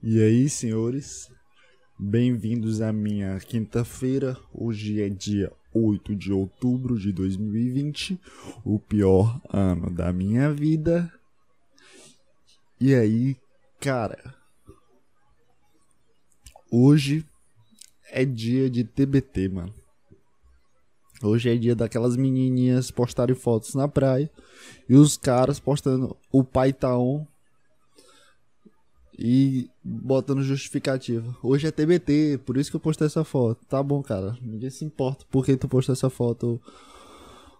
E aí, senhores, bem-vindos à minha quinta-feira. Hoje é dia 8 de outubro de 2020, o pior ano da minha vida. E aí, cara, hoje é dia de TBT, mano. Hoje é dia daquelas menininhas postarem fotos na praia e os caras postando o pai tá on e botando justificativa. Hoje é TBT, por isso que eu postei essa foto. Tá bom, cara. Ninguém se importa por que tu postou essa foto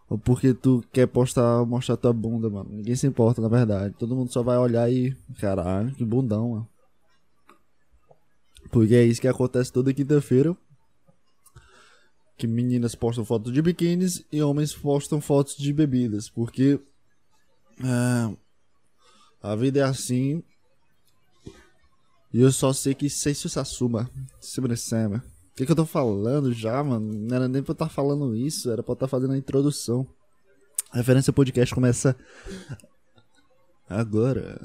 ou porque tu quer postar, mostrar tua bunda, mano. Ninguém se importa, na verdade. Todo mundo só vai olhar e. Caralho, que bundão, mano. Porque é isso que acontece toda quinta-feira. Que meninas postam fotos de biquínis e homens postam fotos de bebidas. Porque. É, a vida é assim e eu só sei que sei se isso assuma. Sobre O que, que eu tô falando já, mano? Não era nem pra eu estar tá falando isso, era pra eu estar tá fazendo a introdução. A referência podcast começa agora.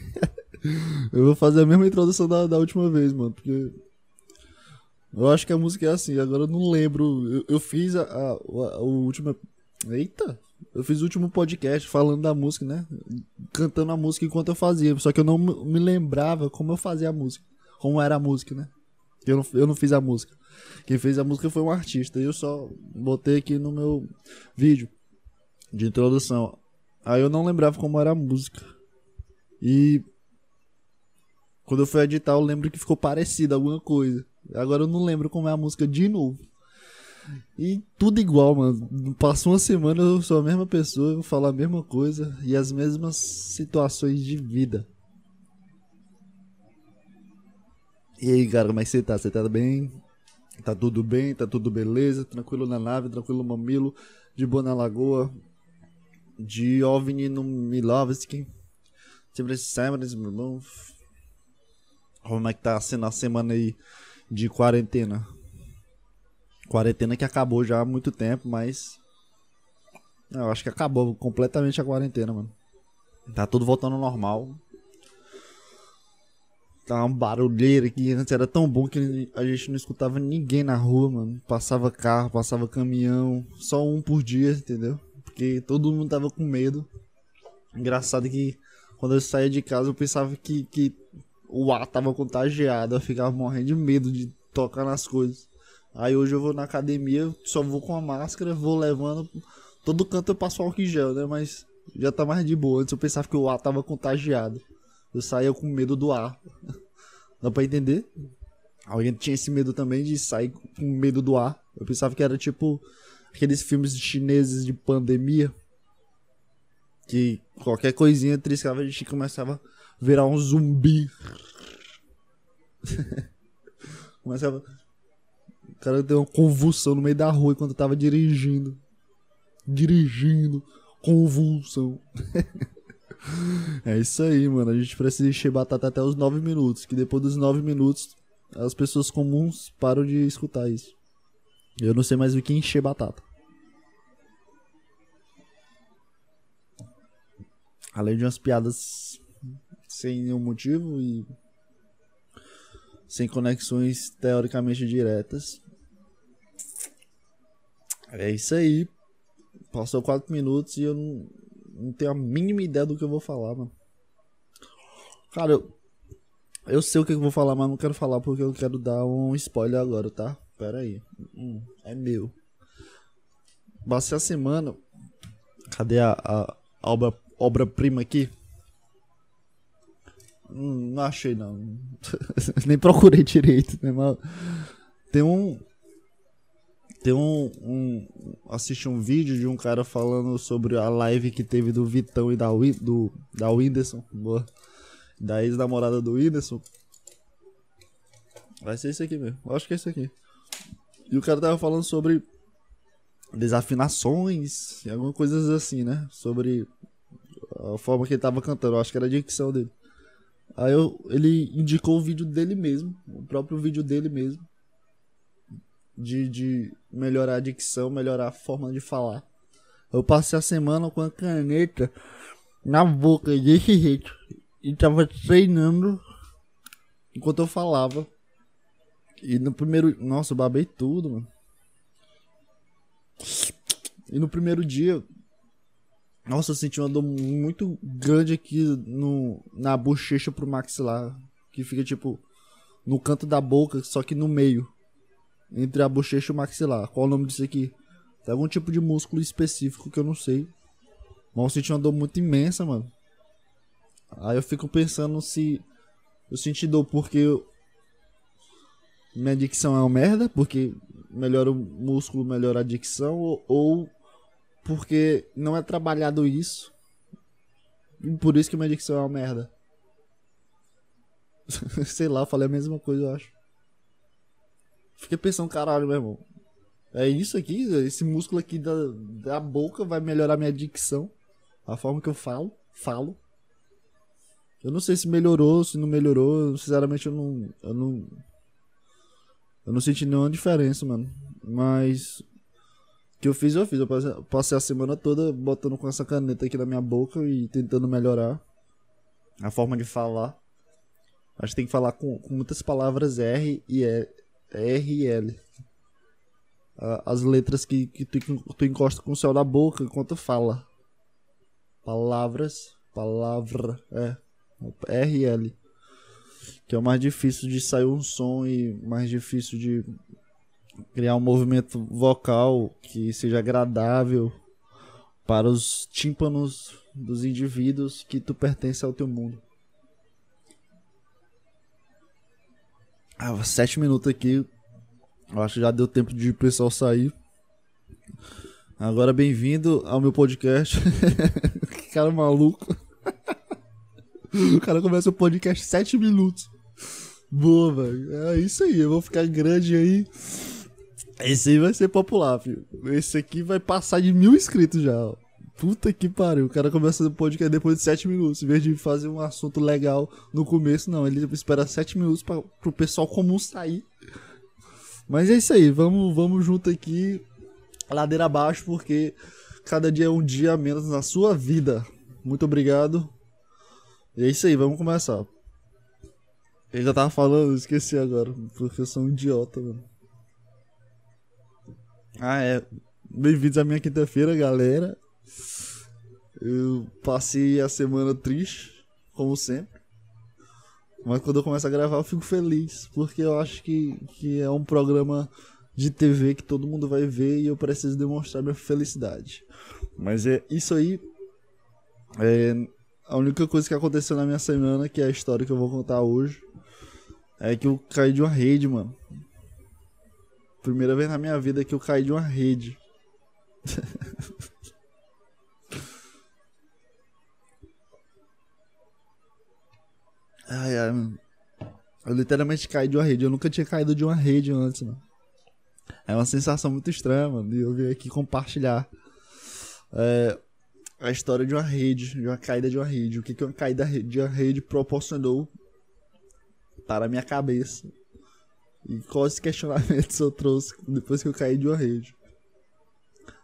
Eu vou fazer a mesma introdução da, da última vez, mano, porque. Eu acho que a música é assim, agora eu não lembro. Eu, eu fiz a, a, a, última. Eita! Eu fiz o último podcast falando da música, né? Cantando a música enquanto eu fazia. Só que eu não me lembrava como eu fazia a música. Como era a música, né? Eu não, eu não fiz a música. Quem fez a música foi um artista. E eu só botei aqui no meu vídeo de introdução. Aí eu não lembrava como era a música. E quando eu fui editar, eu lembro que ficou parecido alguma coisa. Agora eu não lembro como é a música de novo. E tudo igual, mano. Passou uma semana, eu sou a mesma pessoa, eu vou falar a mesma coisa e as mesmas situações de vida. E aí, cara, como é que você tá? Você tá bem? Tá tudo bem? Tá tudo beleza? Tranquilo na nave, tranquilo no mamilo, de boa na lagoa, de OVNI no Milovski. Sempre sempre, meu irmão. Como é que tá sendo a semana aí de quarentena? Quarentena que acabou já há muito tempo, mas. Eu acho que acabou completamente a quarentena, mano. Tá tudo voltando ao normal. Tá uma barulheira aqui. Antes era tão bom que a gente não escutava ninguém na rua, mano. Passava carro, passava caminhão. Só um por dia, entendeu? Porque todo mundo tava com medo. Engraçado que quando eu saía de casa eu pensava que, que o ar tava contagiado, eu ficava morrendo de medo de tocar nas coisas. Aí hoje eu vou na academia, só vou com a máscara, vou levando. Todo canto eu passo álcool em gel, né? Mas já tá mais de boa. Antes eu pensava que o ar tava contagiado. Eu saía com medo do ar. Dá pra entender? Alguém tinha esse medo também de sair com medo do ar. Eu pensava que era tipo aqueles filmes chineses de pandemia. Que qualquer coisinha triscava a gente começava virar um zumbi. Começava. O cara deu uma convulsão no meio da rua enquanto eu tava dirigindo. Dirigindo. Convulsão. é isso aí, mano. A gente precisa encher batata até os 9 minutos. Que depois dos 9 minutos as pessoas comuns param de escutar isso. Eu não sei mais o que encher batata. Além de umas piadas sem nenhum motivo e sem conexões teoricamente diretas. É isso aí. Passou 4 minutos e eu não, não, tenho a mínima ideia do que eu vou falar, mano. Cara, eu, eu sei o que eu vou falar, mas não quero falar porque eu quero dar um spoiler agora, tá? Pera aí. Hum, é meu. Passei a semana. Cadê a, a, a obra, obra-prima aqui? Hum, não achei, não. Nem procurei direito, né? Mas tem um. Tem um, um. Assisti um vídeo de um cara falando sobre a live que teve do Vitão e da, do, da Whindersson. Boa. Da ex-namorada do Whindersson. Vai ser isso aqui mesmo. Acho que é isso aqui. E o cara tava falando sobre desafinações e algumas coisas assim, né? Sobre a forma que ele tava cantando. Acho que era a dicção dele. Aí eu, ele indicou o vídeo dele mesmo, próprio vídeo dele mesmo. De, de melhorar a dicção, melhorar a forma de falar. Eu passei a semana com a caneta na boca desse jeito. E tava treinando enquanto eu falava. E no primeiro. Nossa, eu babei tudo, mano. E no primeiro dia. Nossa, eu senti uma dor muito grande aqui no, na bochecha pro maxilar. Que fica tipo. No canto da boca, só que no meio. Entre a bochecha e o maxilar. Qual o nome disso aqui? Tem algum tipo de músculo específico que eu não sei. Mas eu senti uma dor muito imensa, mano. Aí eu fico pensando se eu senti dor porque eu... minha dicção é uma merda, porque melhora o músculo, melhora a dicção, ou, ou porque não é trabalhado isso. E por isso que minha dicção é uma merda. Sei lá, falei a mesma coisa, eu acho. Fiquei pensando, caralho, meu irmão. É isso aqui, esse músculo aqui da, da boca vai melhorar minha dicção. A forma que eu falo, falo. Eu não sei se melhorou, se não melhorou. Sinceramente, eu não. Eu não. Eu não senti nenhuma diferença, mano. Mas. Que eu fiz, eu fiz. Eu passei a semana toda botando com essa caneta aqui na minha boca e tentando melhorar a forma de falar. Acho que tem que falar com, com muitas palavras R e E, R e L. As letras que, que tu, tu encosta com o céu da boca enquanto fala. Palavras. Palavra. É. RL. Que é o mais difícil de sair um som e mais difícil de criar um movimento vocal que seja agradável para os tímpanos dos indivíduos que tu pertence ao teu mundo. Ah, sete minutos aqui. Eu acho que já deu tempo de o pessoal sair. Agora bem-vindo ao meu podcast. que cara maluco. O cara começa o podcast 7 minutos. Boa, velho. É isso aí. Eu vou ficar grande aí. Esse aí vai ser popular, filho. Esse aqui vai passar de mil inscritos já. Ó. Puta que pariu. O cara começa o podcast depois de 7 minutos. Em vez de fazer um assunto legal no começo, não. Ele espera 7 minutos pra, pro pessoal comum sair. Mas é isso aí. Vamos, vamos junto aqui. Ladeira abaixo, porque cada dia é um dia a menos na sua vida. Muito obrigado. E é isso aí, vamos começar. Eu já tava falando, esqueci agora, porque eu sou um idiota, mano. Ah, é. Bem-vindos à minha quinta-feira, galera. Eu passei a semana triste, como sempre. Mas quando eu começo a gravar, eu fico feliz, porque eu acho que, que é um programa de TV que todo mundo vai ver e eu preciso demonstrar minha felicidade. Mas é isso aí. É, a única coisa que aconteceu na minha semana, que é a história que eu vou contar hoje, é que eu caí de uma rede, mano. Primeira vez na minha vida que eu caí de uma rede. ai, ai, mano. Eu literalmente caí de uma rede. Eu nunca tinha caído de uma rede antes, mano. É uma sensação muito estranha, mano. E eu vim aqui compartilhar. É, a história de uma rede, de uma caída de uma rede. O que, que uma caída de uma rede proporcionou para a minha cabeça. E quais questionamentos eu trouxe depois que eu caí de uma rede.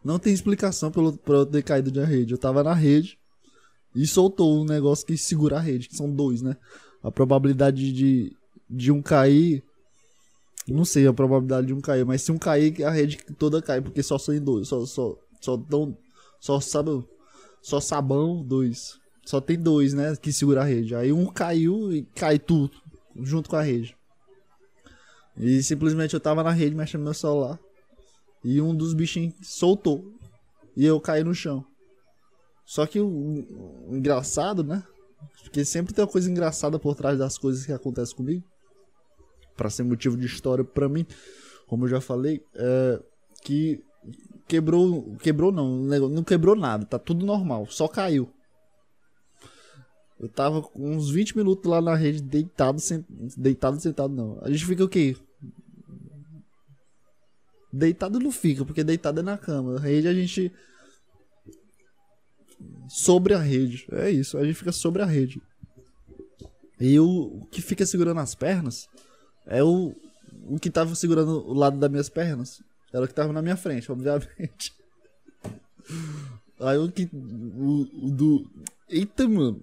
Não tem explicação pelo, pra eu ter caído de uma rede. Eu tava na rede e soltou um negócio que segura a rede, que são dois, né? A probabilidade de, de um cair. Não sei a probabilidade de um cair, mas se um cair, a rede toda cai, porque só são dois. Só, só, só, dão, só sabe só sabão, dois. Só tem dois, né? Que segura a rede. Aí um caiu e cai tudo junto com a rede. E simplesmente eu tava na rede mexendo meu celular. E um dos bichinhos soltou. E eu caí no chão. Só que o, o engraçado, né? Porque sempre tem uma coisa engraçada por trás das coisas que acontecem comigo. para ser motivo de história para mim. Como eu já falei, é que quebrou. Quebrou não, não quebrou nada, tá tudo normal, só caiu. Eu tava uns 20 minutos lá na rede, deitado, sent... deitado, sentado não. A gente fica o quê? Deitado não fica, porque deitado é na cama. A rede a gente. Sobre a rede. É isso, a gente fica sobre a rede. E o que fica segurando as pernas é o, o que tava segurando o lado das minhas pernas. Era o que tava na minha frente, obviamente. Aí o que. O, o do. Eita, mano.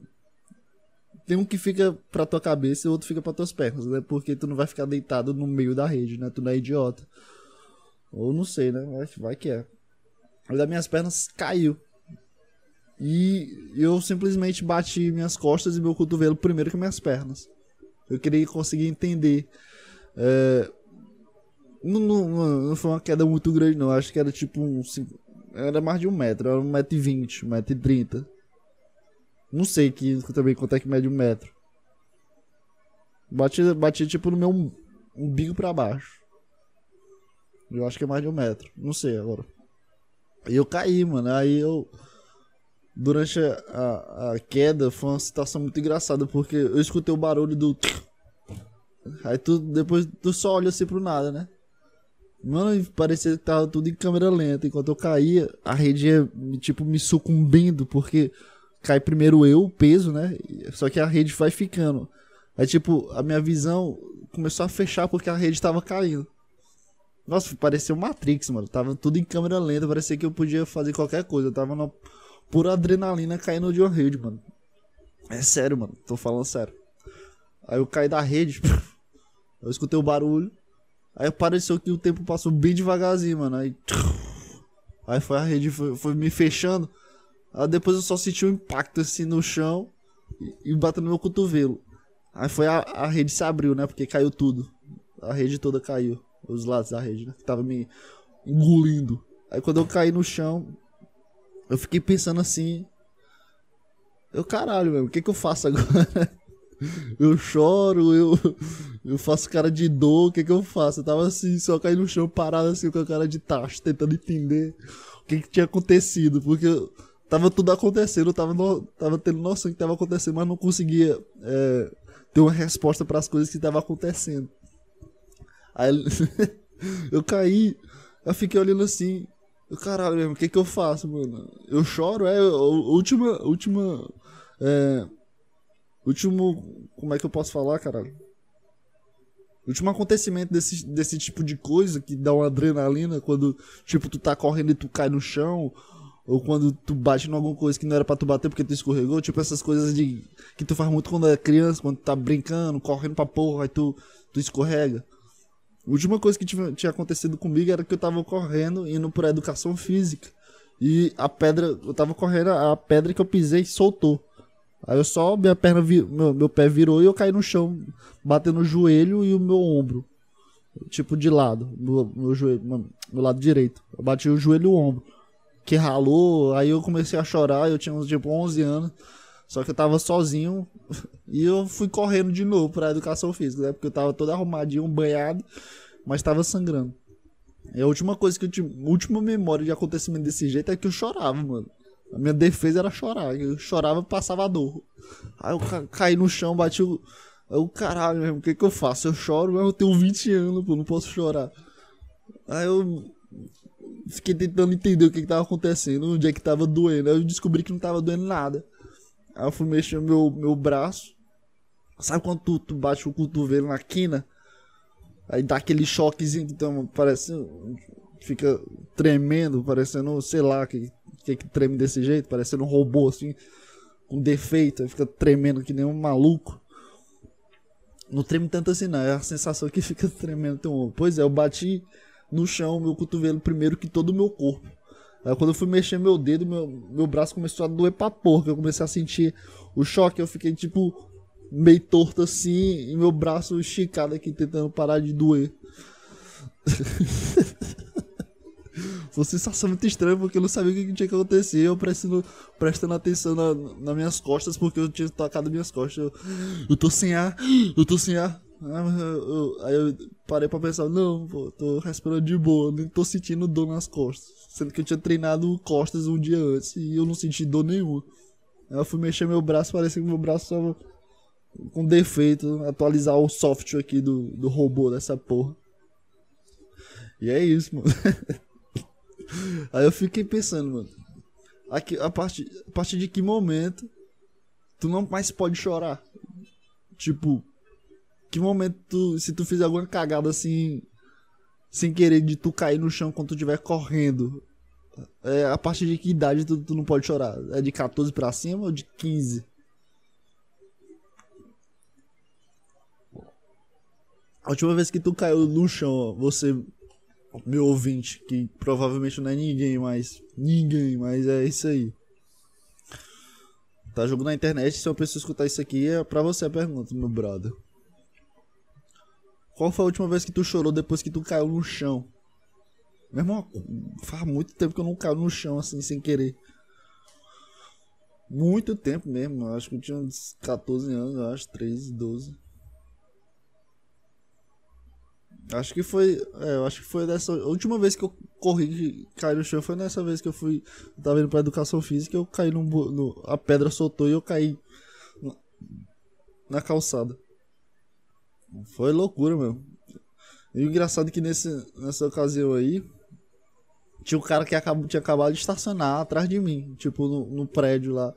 Tem um que fica pra tua cabeça e o outro fica pra tuas pernas, né? Porque tu não vai ficar deitado no meio da rede, né? Tu não é idiota. Ou não sei, né? Vai, vai que é. Mas das minhas pernas caiu. E eu simplesmente bati minhas costas e meu cotovelo primeiro que minhas pernas. Eu queria conseguir entender. É, não, não, não, foi uma queda muito grande, não. Acho que era tipo um. Era mais de um metro, era um metro e vinte, um metro e trinta. Não sei que, também quanto é que mede um metro. Bati, bati tipo no meu umbigo pra baixo. Eu acho que é mais de um metro. Não sei agora. E eu caí, mano. Aí eu. Durante a, a, a, queda foi uma situação muito engraçada, porque eu escutei o barulho do. Aí tu depois tu só olha assim pro nada, né? Mano, parecia que tava tudo em câmera lenta. Enquanto eu caía, a rede ia, tipo, me sucumbindo, porque cai primeiro eu, o peso, né? Só que a rede vai ficando. Aí, tipo, a minha visão começou a fechar porque a rede tava caindo. Nossa, parecia o Matrix, mano. Tava tudo em câmera lenta, parecia que eu podia fazer qualquer coisa. Eu tava na pura adrenalina caindo de uma rede, mano. É sério, mano. Tô falando sério. Aí eu caí da rede, eu escutei o barulho. Aí pareceu que o tempo passou bem devagarzinho, mano. Aí. Aí foi a rede, foi, foi me fechando. Aí depois eu só senti um impacto assim no chão e, e no meu cotovelo. Aí foi a, a rede se abriu, né? Porque caiu tudo. A rede toda caiu. Os rede, né? Que tava me engolindo. Aí quando eu caí no chão, eu fiquei pensando assim. Eu, caralho, meu, o que que eu faço agora? eu choro, eu, eu faço cara de dor, o que que eu faço? Eu tava assim, só caí no chão parado assim com a cara de tacho, tentando entender o que que tinha acontecido, porque tava tudo acontecendo, eu tava, no, tava tendo noção que tava acontecendo, mas não conseguia é, ter uma resposta para as coisas que estavam acontecendo. Aí eu caí, eu fiquei olhando assim, caralho mesmo, o que que eu faço, mano? Eu choro, é, última, última, é, último, como é que eu posso falar, caralho? Último acontecimento desse, desse tipo de coisa que dá uma adrenalina quando, tipo, tu tá correndo e tu cai no chão, ou quando tu bate em alguma coisa que não era pra tu bater porque tu escorregou, tipo essas coisas de que tu faz muito quando é criança, quando tu tá brincando, correndo pra porra, aí tu, tu escorrega. A última coisa que tinha, acontecido comigo era que eu tava correndo, indo pra educação física. E a pedra, eu tava correndo, a pedra que eu pisei soltou. Aí eu só, minha perna, meu, meu pé virou e eu caí no chão, batendo o joelho e o meu ombro. Tipo de lado, meu, meu joelho, meu lado direito. Eu bati o joelho e o ombro. Que ralou, aí eu comecei a chorar, eu tinha uns tipo 11 anos. Só que eu tava sozinho e eu fui correndo de novo pra educação física, né? Porque eu tava todo arrumadinho, banhado, mas tava sangrando. E a última coisa que eu a última memória de acontecimento desse jeito é que eu chorava, mano. A minha defesa era chorar. Eu chorava e passava dor. Aí eu ca caí no chão, bati o. Eu, caralho, o que que eu faço? Eu choro, mas eu tenho 20 anos, pô, não posso chorar. Aí eu fiquei tentando entender o que que tava acontecendo, onde é que tava doendo. Aí eu descobri que não tava doendo nada. Aí eu fui mexer meu, meu braço. Sabe quando tu, tu bate o cotovelo na quina? Aí dá aquele choquezinho que então, parece. Fica tremendo, parecendo, sei lá, que que, que treme desse jeito, parecendo um robô assim, com defeito, fica tremendo que nem um maluco. Não treme tanto assim, não. É a sensação que fica tremendo ombro. Pois é, eu bati no chão, meu cotovelo primeiro que todo o meu corpo. Aí quando eu fui mexer meu dedo, meu, meu braço começou a doer pra porra. Eu comecei a sentir o choque, eu fiquei tipo meio torto assim, e meu braço esticado aqui tentando parar de doer. Foi uma sensação muito estranha porque eu não sabia o que tinha que acontecer. Eu prestando, prestando atenção na, nas minhas costas porque eu tinha tocado minhas costas. Eu, eu tô sem ar, eu tô sem ar. Ah, aí eu parei pra pensar, não, pô, tô respirando de boa, nem tô sentindo dor nas costas. Sendo que eu tinha treinado costas um dia antes e eu não senti dor nenhuma. Eu fui mexer meu braço, parecia que meu braço tava com defeito, atualizar o software aqui do, do robô dessa porra. E é isso, mano. Aí eu fiquei pensando, mano. Aqui, a, partir, a partir de que momento tu não mais pode chorar? Tipo, que momento, tu, se tu fizer alguma cagada assim, sem querer, de tu cair no chão quando tu estiver correndo, é, a partir de que idade tu, tu não pode chorar? É de 14 pra cima ou de 15? A última vez que tu caiu no chão, você, meu ouvinte, que provavelmente não é ninguém mais, ninguém, mas é isso aí. Tá jogando na internet, se uma pessoa escutar isso aqui, é pra você a pergunta, meu brother. Qual foi a última vez que tu chorou depois que tu caiu no chão? Meu irmão, faz muito tempo que eu não caio no chão assim, sem querer. Muito tempo mesmo, acho que eu tinha uns 14 anos, eu acho, 13, 12. Acho que foi. É, eu acho que foi dessa. A última vez que eu corri e caí no chão foi nessa vez que eu fui. Eu tava indo pra educação física eu caí no, no. A pedra soltou e eu caí na calçada. Foi loucura, meu. E o engraçado é que nesse, nessa ocasião aí. Tinha um cara que acabou, tinha acabado de estacionar atrás de mim, tipo, no, no prédio lá.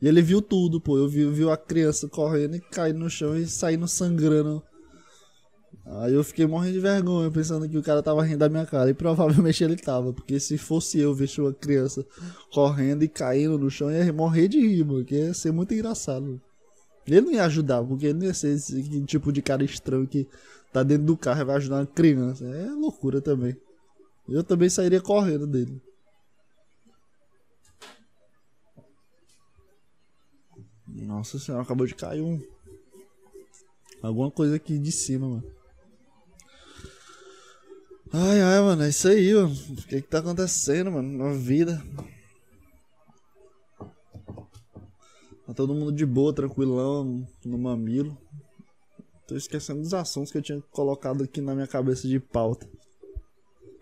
E ele viu tudo, pô. Eu vi, viu a criança correndo e caindo no chão e saindo sangrando Aí eu fiquei morrendo de vergonha, pensando que o cara tava rindo da minha cara. E provavelmente ele tava, porque se fosse eu ver uma criança correndo e caindo no chão, ia morrer de rir, mano, que ia ser muito engraçado. Ele não ia ajudar, porque ele não ia ser esse tipo de cara estranho que tá dentro do carro e vai ajudar uma criança. É loucura também. Eu também sairia correndo dele. Nossa senhora, acabou de cair um. Alguma coisa aqui de cima, mano. Ai, ai, mano, é isso aí, mano. O que que tá acontecendo, mano, na vida? Tá todo mundo de boa, tranquilão, no mamilo. Tô esquecendo dos assuntos que eu tinha colocado aqui na minha cabeça de pauta.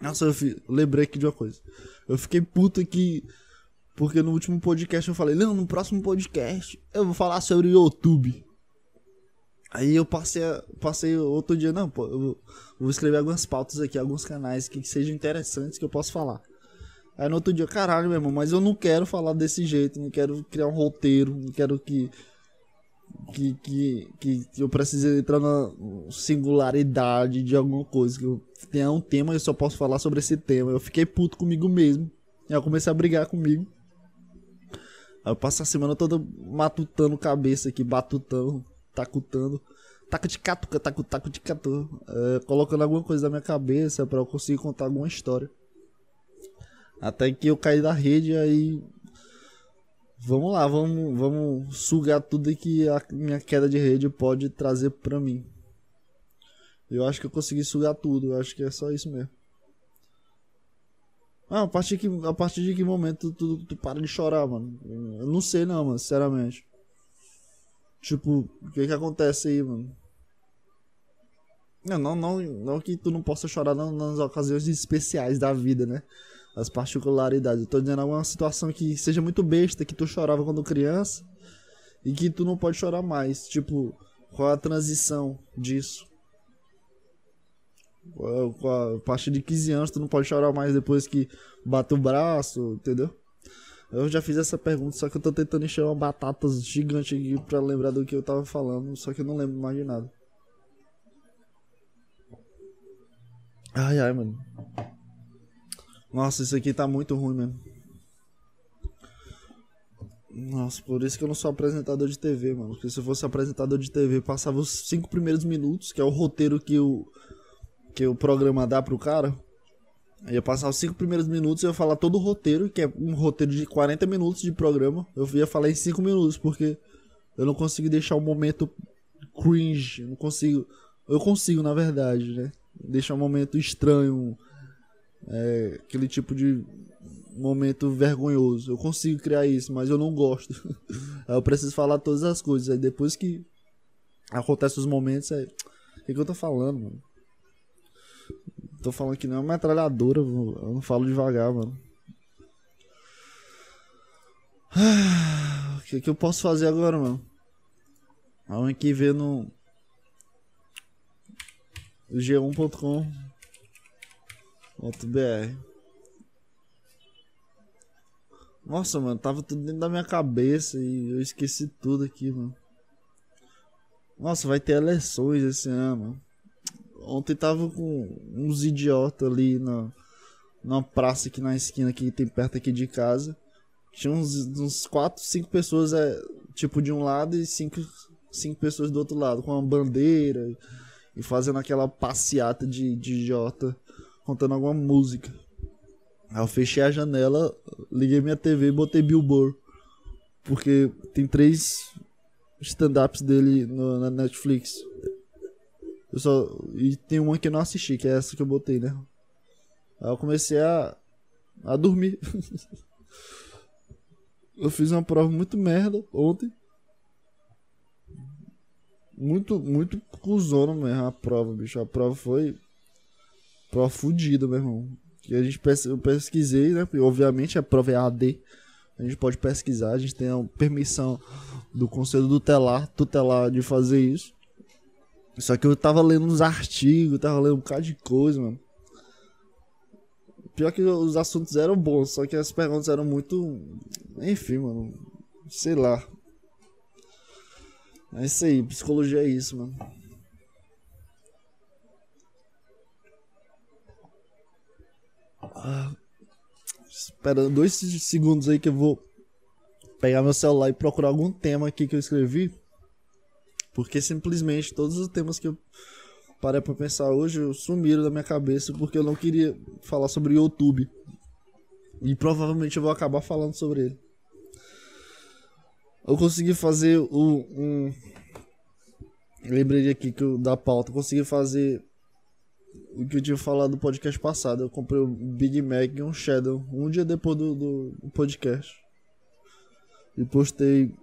Nossa, eu, fi... lembrei aqui de uma coisa. Eu fiquei puto aqui porque no último podcast eu falei, não, no próximo podcast eu vou falar sobre o YouTube. Aí eu passei, passei outro dia, não, pô, eu vou escrever algumas pautas aqui, alguns canais que, que sejam interessantes que eu possa falar. Aí no outro dia, caralho, meu irmão, mas eu não quero falar desse jeito, não quero criar um roteiro, não quero que que, que, que eu precise entrar na singularidade de alguma coisa, que eu tenha um tema e eu só posso falar sobre esse tema. Eu fiquei puto comigo mesmo. E eu comecei a brigar comigo. Aí eu passo a semana toda matutando cabeça aqui, batutando tacutando. Taca de catuca, taco, taco de catu. É, colocando alguma coisa na minha cabeça para eu conseguir contar alguma história. Até que eu caí da rede aí. Vamos lá, vamos, vamos sugar tudo que a minha queda de rede pode trazer pra mim. Eu acho que eu consegui sugar tudo, eu acho que é só isso mesmo. Ah, a partir, que, a partir de que momento tu, tu, tu para de chorar, mano? Eu não sei não, mano, sinceramente. Tipo, o que que acontece aí, mano? Não, não, não, não que tu não possa chorar nas ocasiões especiais da vida, né? As particularidades. Eu tô dizendo alguma situação que seja muito besta, que tu chorava quando criança e que tu não pode chorar mais. Tipo, qual a transição disso? a partir de 15 anos tu não pode chorar mais depois que bate o braço, entendeu? Eu já fiz essa pergunta, só que eu tô tentando encher uma batata gigante aqui pra lembrar do que eu tava falando, só que eu não lembro mais de nada. Ai, ai, mano. Nossa, isso aqui tá muito ruim, mano. Nossa, por isso que eu não sou apresentador de TV, mano. Porque se eu fosse apresentador de TV, passava os cinco primeiros minutos, que é o roteiro que o, que o programa dá pro cara. Eu ia passar os cinco primeiros minutos e ia falar todo o roteiro, que é um roteiro de 40 minutos de programa. Eu ia falar em 5 minutos, porque eu não consigo deixar o momento cringe. Eu não consigo. Eu consigo, na verdade, né? Deixar um momento estranho. É, aquele tipo de momento vergonhoso. Eu consigo criar isso, mas eu não gosto. Aí eu preciso falar todas as coisas. Aí depois que acontecem os momentos, aí. O que, que eu tô falando, mano? Tô falando que não é uma metralhadora, eu não falo devagar, mano. O que, que eu posso fazer agora, mano? Vamos aqui ver no g1.com.br. Nossa, mano, tava tudo dentro da minha cabeça e eu esqueci tudo aqui, mano. Nossa, vai ter eleições esse ano. Ontem tava com uns idiotas ali na, numa praça aqui na esquina que tem perto aqui de casa. Tinha uns, uns 4, 5 pessoas, é, tipo, de um lado e 5 cinco pessoas do outro lado, com uma bandeira e fazendo aquela passeata de, de idiota, contando alguma música. Aí eu fechei a janela, liguei minha TV e botei Billboard. Porque tem três stand-ups dele no, na Netflix. Eu só, e tem uma que eu não assisti, que é essa que eu botei, né? Aí eu comecei a, a dormir. eu fiz uma prova muito merda ontem. Muito, muito cuzona mesmo a prova, bicho. A prova foi. Prova fodida, meu irmão. E a gente pes eu pesquisei, né? Obviamente a prova é AD. A gente pode pesquisar, a gente tem a permissão do conselho tutelar, tutelar de fazer isso. Só que eu tava lendo uns artigos, tava lendo um bocado de coisa, mano. Pior que os assuntos eram bons, só que as perguntas eram muito. Enfim, mano. Sei lá. É isso aí, psicologia é isso, mano. Ah, espera dois segundos aí que eu vou pegar meu celular e procurar algum tema aqui que eu escrevi. Porque simplesmente todos os temas que eu parei pra pensar hoje sumiram da minha cabeça porque eu não queria falar sobre YouTube. E provavelmente eu vou acabar falando sobre ele. Eu consegui fazer o, um. lembrei aqui que eu, da pauta. Consegui fazer o que eu tinha falado no podcast passado. Eu comprei o Big Mac e um Shadow um dia depois do, do, podcast. E postei.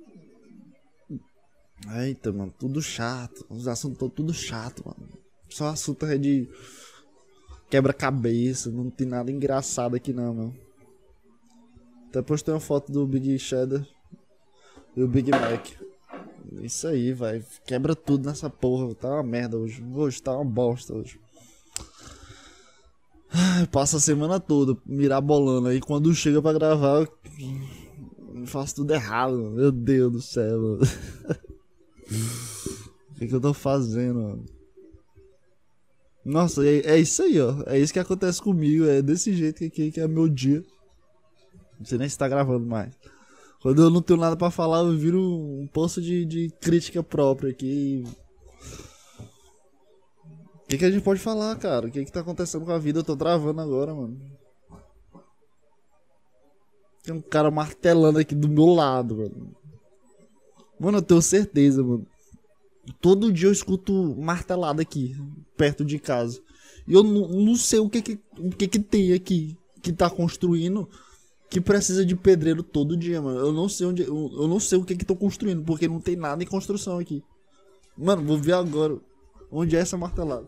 Eita, mano, tudo chato. Os assuntos tudo chato, mano. Só assunto é de quebra-cabeça. Não tem nada engraçado aqui, não, mano. Até postei uma foto do Big Shadow e o Big Mac. Isso aí, vai. Quebra tudo nessa porra. Tá uma merda hoje. Hoje tá uma bosta hoje. Passa a semana toda mirabolando. Aí quando chega pra gravar, eu faço tudo errado. Mano. Meu Deus do céu, mano. O que, que eu tô fazendo, mano? Nossa, é, é, isso aí, ó. É isso que acontece comigo. É desse jeito que, que é meu dia. Não sei nem se tá gravando mais. Quando eu não tenho nada para falar, eu viro um poço de, de crítica própria aqui. O que, que a gente pode falar, cara? O que, que tá acontecendo com a vida? Eu tô travando agora, mano. Tem um cara martelando aqui do meu lado, mano. Mano, eu tenho certeza, mano. Todo dia eu escuto martelada aqui, perto de casa. E eu não, sei o que que, o que que tem aqui que tá construindo que precisa de pedreiro todo dia, mano. Eu não sei onde. Eu, eu não sei o que que tô construindo, porque não tem nada em construção aqui. Mano, vou ver agora onde é essa martelada.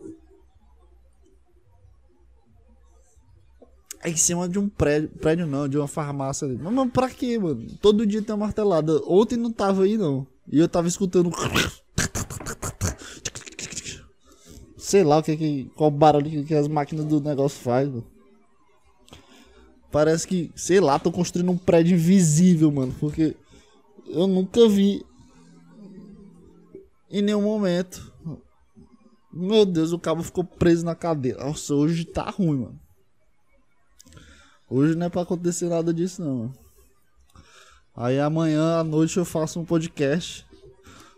É em cima de um prédio. Prédio não, de uma farmácia ali. Mas, mano, pra quê, mano? Todo dia tem uma martelada. Ontem não tava aí, não. E eu tava escutando. Sei lá o que que. Qual barulho que as máquinas do negócio fazem, mano. Parece que, sei lá, tô construindo um prédio invisível, mano. Porque eu nunca vi em nenhum momento. Meu Deus, o cabo ficou preso na cadeira. Nossa, hoje tá ruim, mano. Hoje não é pra acontecer nada disso, não, mano. Aí amanhã à noite eu faço um podcast.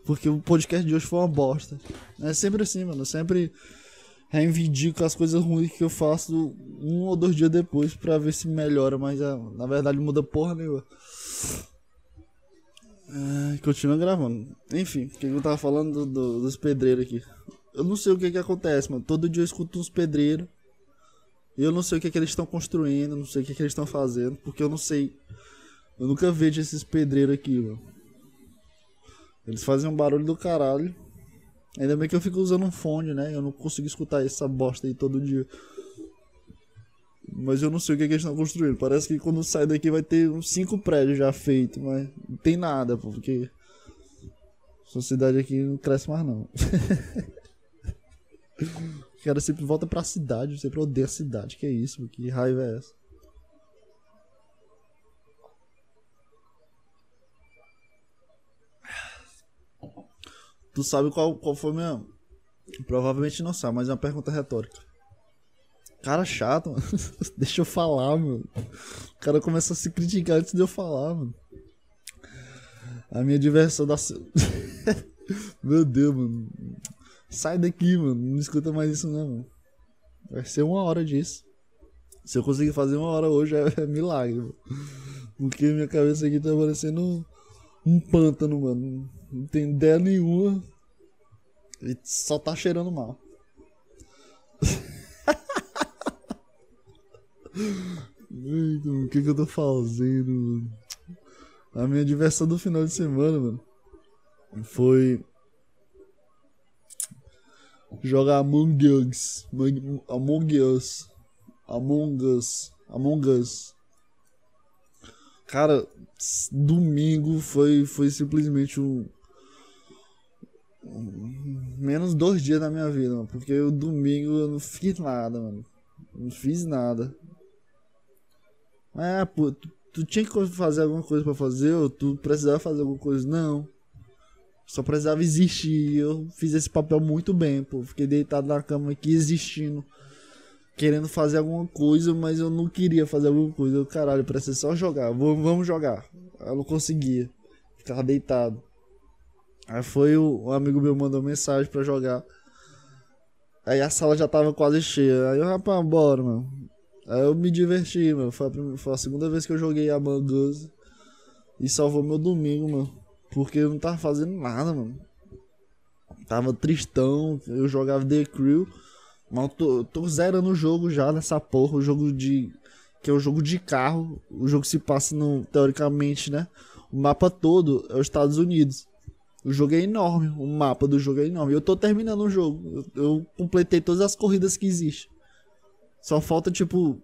Porque o podcast de hoje foi uma bosta. É sempre assim, mano. Eu sempre reivindico as coisas ruins que eu faço um ou dois dias depois pra ver se melhora, mas é, na verdade muda porra nenhuma. É, continua gravando. Enfim, o que eu tava falando do, do, dos pedreiros aqui. Eu não sei o que que acontece, mano. Todo dia eu escuto uns pedreiros. E eu não sei o que, que eles estão construindo, não sei o que, que eles estão fazendo, porque eu não sei. Eu nunca vejo esses pedreiros aqui, mano. Eles fazem um barulho do caralho. Ainda bem que eu fico usando um fone, né? Eu não consigo escutar essa bosta aí todo dia. Mas eu não sei o que, que eles estão construindo. Parece que quando sai daqui vai ter uns 5 prédios já feitos, mas não tem nada, porque. Essa cidade aqui não cresce mais não. o cara sempre volta pra cidade, sempre odeia a cidade. Que é isso? Que raiva é essa? Tu sabe qual, qual foi minha. Provavelmente não sabe, mas é uma pergunta retórica. Cara chato, mano. Deixa eu falar, mano. O cara começa a se criticar antes de eu falar, mano. A minha diversão da. Meu Deus, mano. Sai daqui, mano. Não escuta mais isso, não, mano. Vai ser uma hora disso. Se eu conseguir fazer uma hora hoje, é, é milagre, mano. Porque minha cabeça aqui tá parecendo um pântano, mano. Não tem ideia nenhuma. E só tá cheirando mal. o que que eu tô fazendo, mano? A minha diversão do final de semana, mano, foi jogar Among Us. Among Us. Among Us. Among Us. Cara, domingo foi, foi simplesmente um. Menos dois dias da minha vida, mano. Porque o domingo eu não fiz nada, mano. Não fiz nada. É, pô, tu, tu tinha que fazer alguma coisa para fazer, ou tu precisava fazer alguma coisa? Não. Só precisava existir. Eu fiz esse papel muito bem, pô. Fiquei deitado na cama aqui existindo. Querendo fazer alguma coisa, mas eu não queria fazer alguma coisa. Eu, caralho, preciso só jogar. Vamos jogar. Eu não conseguia. Ficava deitado. Aí foi o, um amigo meu mandou mensagem para jogar. Aí a sala já tava quase cheia. Aí eu, rapaz, bora, mano. Aí eu me diverti, mano. Foi a, primeira, foi a segunda vez que eu joguei Among Us. E salvou meu domingo, mano. Porque eu não tava fazendo nada, mano. Tava tristão. Eu jogava The Crew. Mas eu tô, tô zerando o jogo já nessa porra. O jogo de. Que é o jogo de carro. O jogo se passa no. Teoricamente, né? O mapa todo é os Estados Unidos. O jogo é enorme. O mapa do jogo é enorme. Eu tô terminando o jogo. Eu, eu completei todas as corridas que existem. Só falta, tipo.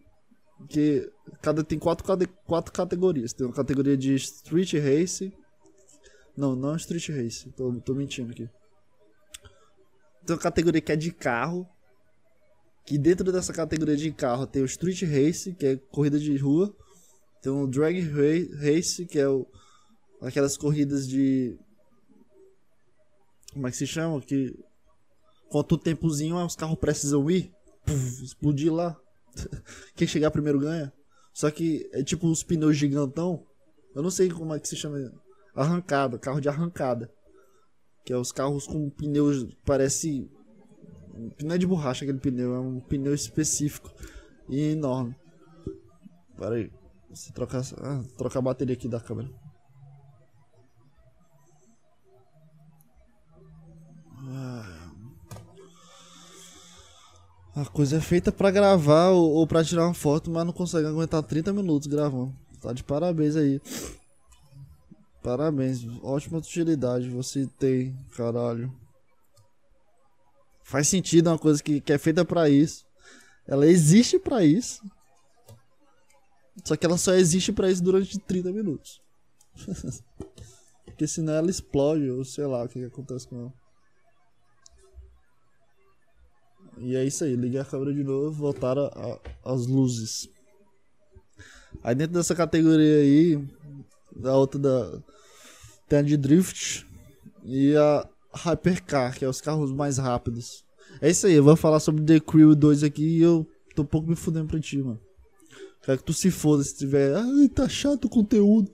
Que cada, tem quatro, quatro categorias. Tem uma categoria de Street Race. Não, não é Street Race. Tô, tô mentindo aqui. Tem uma categoria que é de carro. Que dentro dessa categoria de carro tem o Street Race, que é corrida de rua. Tem o Drag Race, que é o, aquelas corridas de. Como é que se chama? Que. Quanto tempozinho os carros precisam ir puf, explodir lá. Quem chegar primeiro ganha. Só que é tipo os pneus gigantão. Eu não sei como é que se chama. Arrancada, carro de arrancada. Que é os carros com pneus. Parece. Não é de borracha aquele pneu, é um pneu específico e enorme. Pera aí. Você trocar, ah, trocar a bateria aqui da câmera. A coisa é feita para gravar ou, ou para tirar uma foto, mas não consegue aguentar 30 minutos gravando. Tá de parabéns aí. Parabéns, ótima utilidade você tem, caralho. Faz sentido uma coisa que, que é feita para isso. Ela existe para isso. Só que ela só existe para isso durante 30 minutos. Porque senão ela explode, ou sei lá o que, que acontece com ela. E é isso aí, liguei a câmera de novo, voltaram a, as luzes. Aí dentro dessa categoria aí, da outra da. Tem a de Drift e a Hypercar, que é os carros mais rápidos. É isso aí, eu vou falar sobre The Crew 2 aqui e eu tô um pouco me fudendo pra ti, mano. Quero que tu se foda se tiver. Ai, tá chato o conteúdo.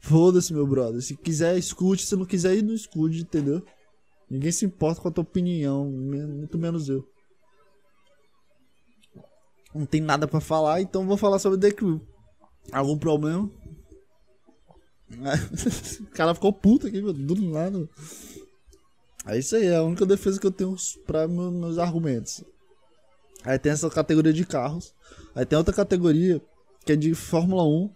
Foda-se, meu brother. Se quiser, escute. Se não quiser, ir, não escute, entendeu? Ninguém se importa com a tua opinião, muito menos eu não tem nada para falar, então vou falar sobre The Crew. Algum problema? o cara ficou puto aqui, meu, do nada. É isso aí, é a única defesa que eu tenho para meus, argumentos. Aí tem essa categoria de carros. Aí tem outra categoria que é de Fórmula 1.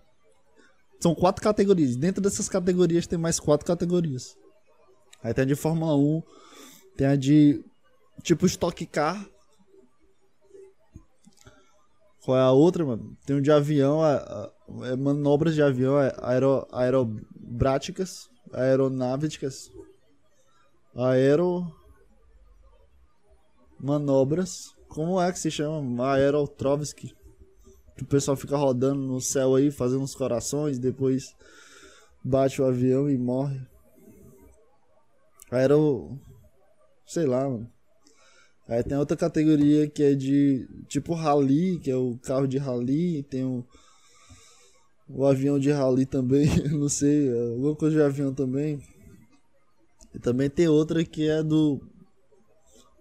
São quatro categorias. Dentro dessas categorias tem mais quatro categorias. Aí tem a de Fórmula 1, tem a de tipo Stock Car, qual é a outra, mano? Tem um de avião, é, manobras de avião, é aero, aerobráticas, aeronáuticas, aero... Manobras. Como é que se chama? Aerotrovsky. Que o pessoal fica rodando no céu aí, fazendo uns corações, depois bate o avião e morre. Aí era o. Sei lá, mano. Aí tem outra categoria que é de tipo rally, que é o carro de rally, tem o, o avião de rally também, não sei, alguma coisa de avião também. E também tem outra que é do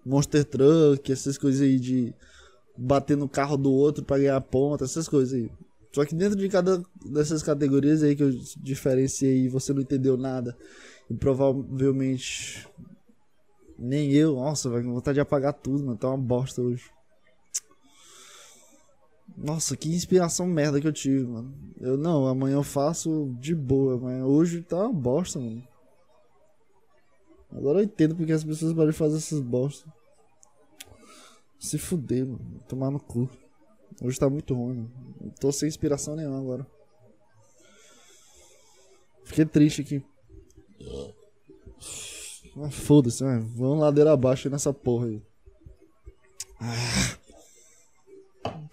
Monster Truck, essas coisas aí de bater no carro do outro pra ganhar ponta, essas coisas aí. Só que dentro de cada dessas categorias aí que eu diferenciei você não entendeu nada, e provavelmente nem eu, nossa, vai com vontade de apagar tudo, mano, tá uma bosta hoje. Nossa, que inspiração merda que eu tive, mano. Eu não, amanhã eu faço de boa, mas hoje tá uma bosta, mano. Agora eu entendo porque as pessoas podem fazer essas bostas. Se fuder, mano. Tomar no cu. Hoje tá muito ruim, mano. Tô sem inspiração nenhuma agora. Fiquei triste aqui. Ah, Foda-se, né? Vamos ladeira abaixo nessa porra aí. Ah.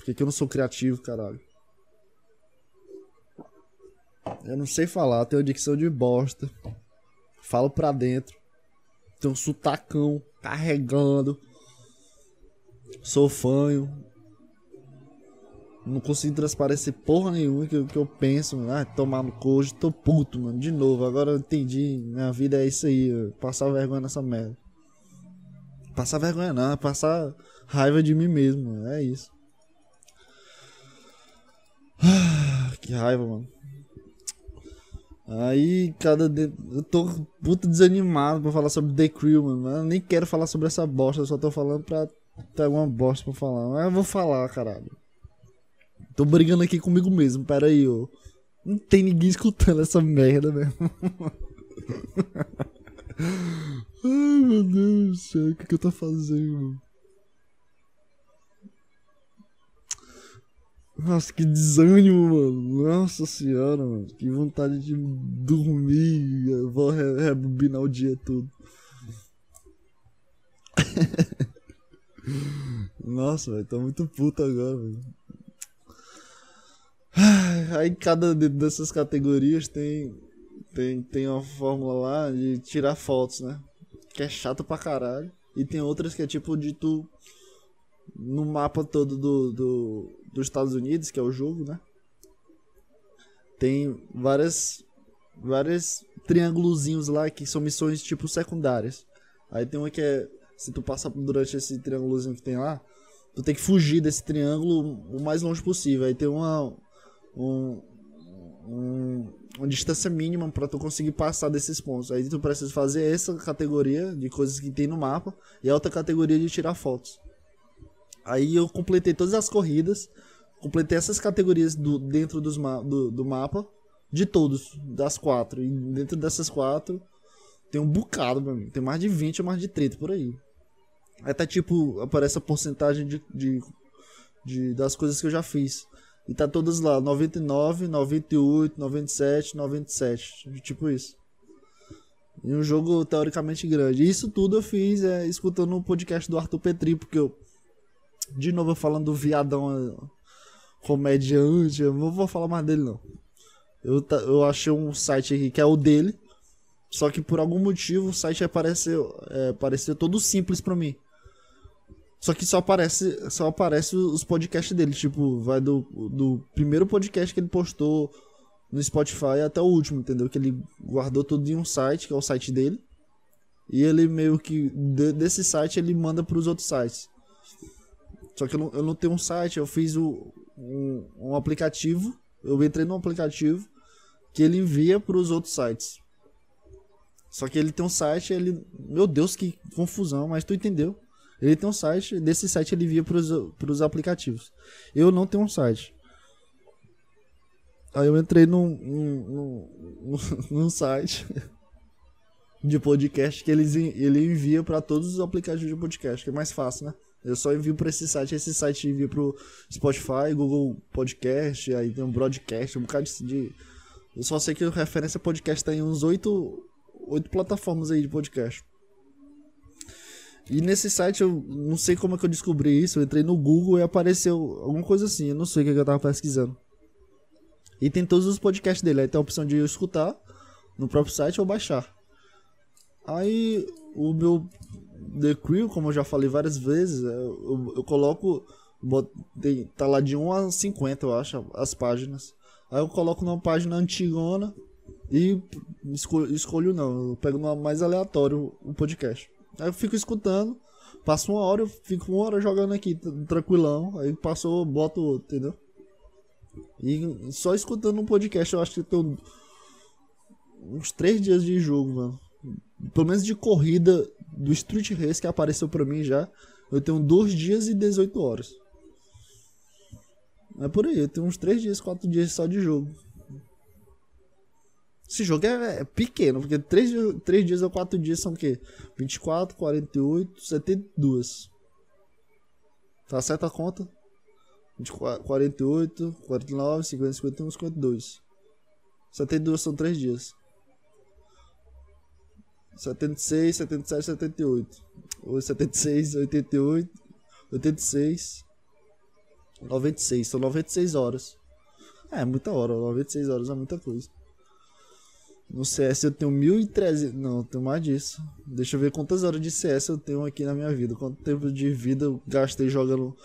Que, que eu não sou criativo, caralho? Eu não sei falar, tenho dicção de bosta. Falo pra dentro. Tenho um sutacão carregando. Sou fanho. Não consigo transparecer porra nenhuma que, que eu penso. Ah, tomar no cu. Tô puto, mano. De novo. Agora eu entendi. Minha vida é isso aí. Passar vergonha nessa merda. Passar vergonha não. É passar raiva de mim mesmo. É isso. Ah, que raiva, mano. Aí, cada. De... Eu tô puto desanimado pra falar sobre The Crew, mano. Eu nem quero falar sobre essa bosta. Eu só tô falando pra ter alguma bosta pra falar. Mas eu vou falar, caralho. Tô brigando aqui comigo mesmo, pera aí, ô. Não tem ninguém escutando essa merda mesmo. Ai, meu Deus do céu, o que, que eu tô fazendo? Nossa, que desânimo, mano. Nossa senhora, mano. Que vontade de dormir. Eu vou re rebobinar o dia todo. Nossa, velho. Tô muito puto agora, velho. Aí cada dessas categorias tem, tem, tem uma fórmula lá de tirar fotos, né? Que é chato pra caralho. E tem outras que é tipo de tu no mapa todo do, do, dos Estados Unidos, que é o jogo, né? Tem várias várias triângulozinhos lá que são missões tipo secundárias. Aí tem uma que é se tu passar durante esse triângulozinho que tem lá, tu tem que fugir desse triângulo o mais longe possível. Aí tem uma um, um, uma distância mínima para tu conseguir passar desses pontos. Aí tu precisa fazer essa categoria de coisas que tem no mapa e a outra categoria de tirar fotos. Aí eu completei todas as corridas, completei essas categorias do, dentro dos ma do, do mapa, de todos, das quatro. E dentro dessas quatro tem um bocado, amigo. Tem mais de 20 ou mais de 30 por aí. Até tipo, aparece a porcentagem de, de, de, das coisas que eu já fiz. E tá todas lá, 99, 98, 97, 97. Tipo isso. E um jogo teoricamente grande. E isso tudo eu fiz é, escutando o podcast do Arthur Petri, porque eu. De novo falando do viadão é, comediante, eu não vou falar mais dele não. Eu, eu achei um site aqui que é o dele. Só que por algum motivo o site apareceu, é, apareceu todo simples pra mim. Só que só aparece, só aparece os podcasts dele, tipo, vai do, do primeiro podcast que ele postou no Spotify até o último, entendeu? Que ele guardou tudo em um site, que é o site dele. E ele meio que de, desse site ele manda para os outros sites. Só que eu não, eu não tenho um site, eu fiz o, um, um aplicativo, eu entrei no aplicativo que ele envia para os outros sites. Só que ele tem um site, ele, meu Deus, que confusão, mas tu entendeu? Ele tem um site, desse site ele via pros, pros aplicativos. Eu não tenho um site. Aí eu entrei num, num, num, num site de podcast que eles, ele envia para todos os aplicativos de podcast, que é mais fácil, né? Eu só envio para esse site, esse site envia pro Spotify, Google Podcast, aí tem um broadcast, um bocado de. Eu só sei que a referência podcast tá em uns oito, oito plataformas aí de podcast. E nesse site eu não sei como é que eu descobri isso. Eu entrei no Google e apareceu alguma coisa assim. Eu não sei o que eu tava pesquisando. E tem todos os podcasts dele. Aí tem a opção de eu escutar no próprio site ou baixar. Aí o meu The Crew, como eu já falei várias vezes, é, eu, eu coloco. Botei, tá lá de 1 a 50, eu acho, as páginas. Aí eu coloco numa página antigona e escolho, escolho não, eu pego numa mais aleatório o podcast. Aí eu fico escutando, passo uma hora, eu fico uma hora jogando aqui, tranquilão. Aí passou, boto outro, entendeu? E só escutando um podcast, eu acho que eu tenho uns três dias de jogo, mano. Pelo menos de corrida do Street Race que apareceu pra mim já. Eu tenho dois dias e 18 horas. É por aí, eu tenho uns três dias, quatro dias só de jogo. Esse jogo é, é pequeno, porque 3, 3 dias ou 4 dias são o quê? 24, 48, 72. Tá certa a conta? 24, 48, 49, 50, 51, 52. 72 são 3 dias. 76, 77, 78. Ou 76, 88, 86, 96. São 96 horas. É, muita hora. 96 horas é muita coisa. No CS eu tenho 1.300. Não, tenho mais disso. Deixa eu ver quantas horas de CS eu tenho aqui na minha vida. Quanto tempo de vida eu gastei jogando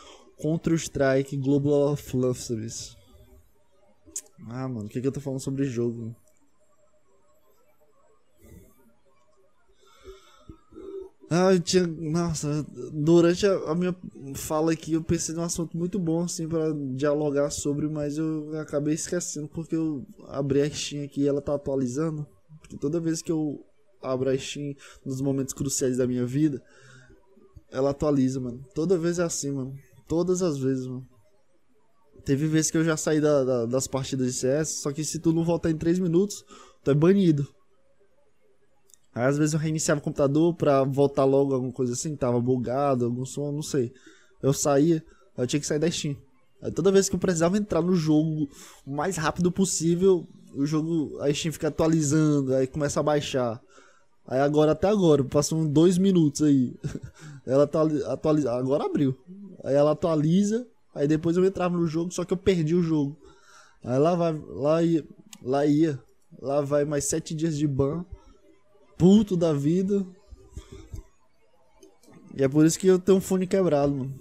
Counter-Strike Global of Luxuries. Ah, mano, o que, que eu tô falando sobre jogo? Ah, eu tinha. Nossa, durante a, a, minha fala aqui eu pensei num assunto muito bom, assim, pra dialogar sobre, mas eu acabei esquecendo porque eu abri a Steam aqui e ela tá atualizando. Porque toda vez que eu abro a Steam nos momentos cruciais da minha vida, ela atualiza, mano. Toda vez é assim, mano. Todas as vezes, mano. Teve vezes que eu já saí da, da, das partidas de CS, só que se tu não voltar em 3 minutos, tu é banido. Aí às vezes eu reiniciava o computador pra voltar logo, alguma coisa assim, tava bugado, algum som, não sei. Eu saía, eu tinha que sair da Steam. Aí toda vez que eu precisava entrar no jogo o mais rápido possível, o jogo, a Steam fica atualizando, aí começa a baixar. Aí agora, até agora, passam dois minutos aí. ela atualiza, agora abriu. Aí ela atualiza, aí depois eu entrava no jogo, só que eu perdi o jogo. Aí lá vai, lá ia, lá ia, lá vai mais sete dias de ban puto da vida. E é por isso que eu tenho um fone quebrado, mano.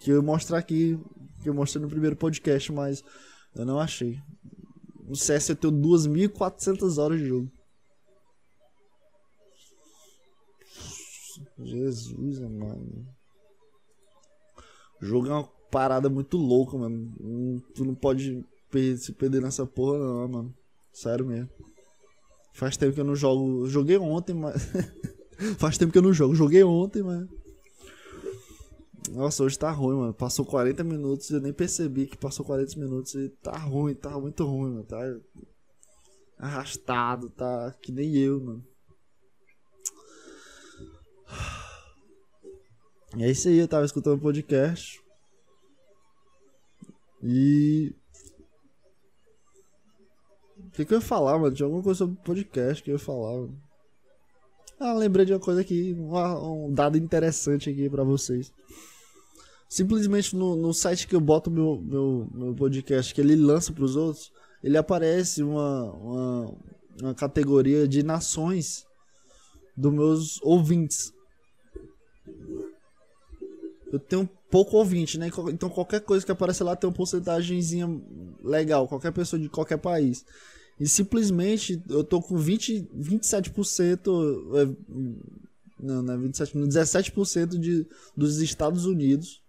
Que eu ia mostrar aqui, que eu mostrei no primeiro podcast, mas eu não achei. No CS eu tenho 2.400 horas de jogo. Jesus, mano. O jogo é uma parada muito louca, mano. Tu não pode se perder nessa porra, não, mano. Sério mesmo. Faz tempo que eu não jogo. Joguei ontem, mas. Faz tempo que eu não jogo. Joguei ontem, mas. Nossa, hoje tá ruim, mano. Passou 40 minutos e eu nem percebi que passou 40 minutos e tá ruim, tá muito ruim, mano. Tá arrastado, tá que nem eu, mano. E é isso aí, eu tava escutando podcast. E que, que eu ia falar, mano? Tinha alguma coisa sobre podcast que eu ia falar, mano. Ah, lembrei de uma coisa aqui, um, um dado interessante aqui para vocês. Simplesmente no, no site que eu boto meu, meu, meu podcast, que ele lança pros outros, ele aparece uma, uma, uma categoria de nações dos meus ouvintes. Eu tenho pouco ouvinte, né? Então qualquer coisa que aparece lá tem uma porcentagemzinha legal, qualquer pessoa de qualquer país. E simplesmente eu tô com 20, 27%. É, não, não é 27, 17% de, dos Estados Unidos.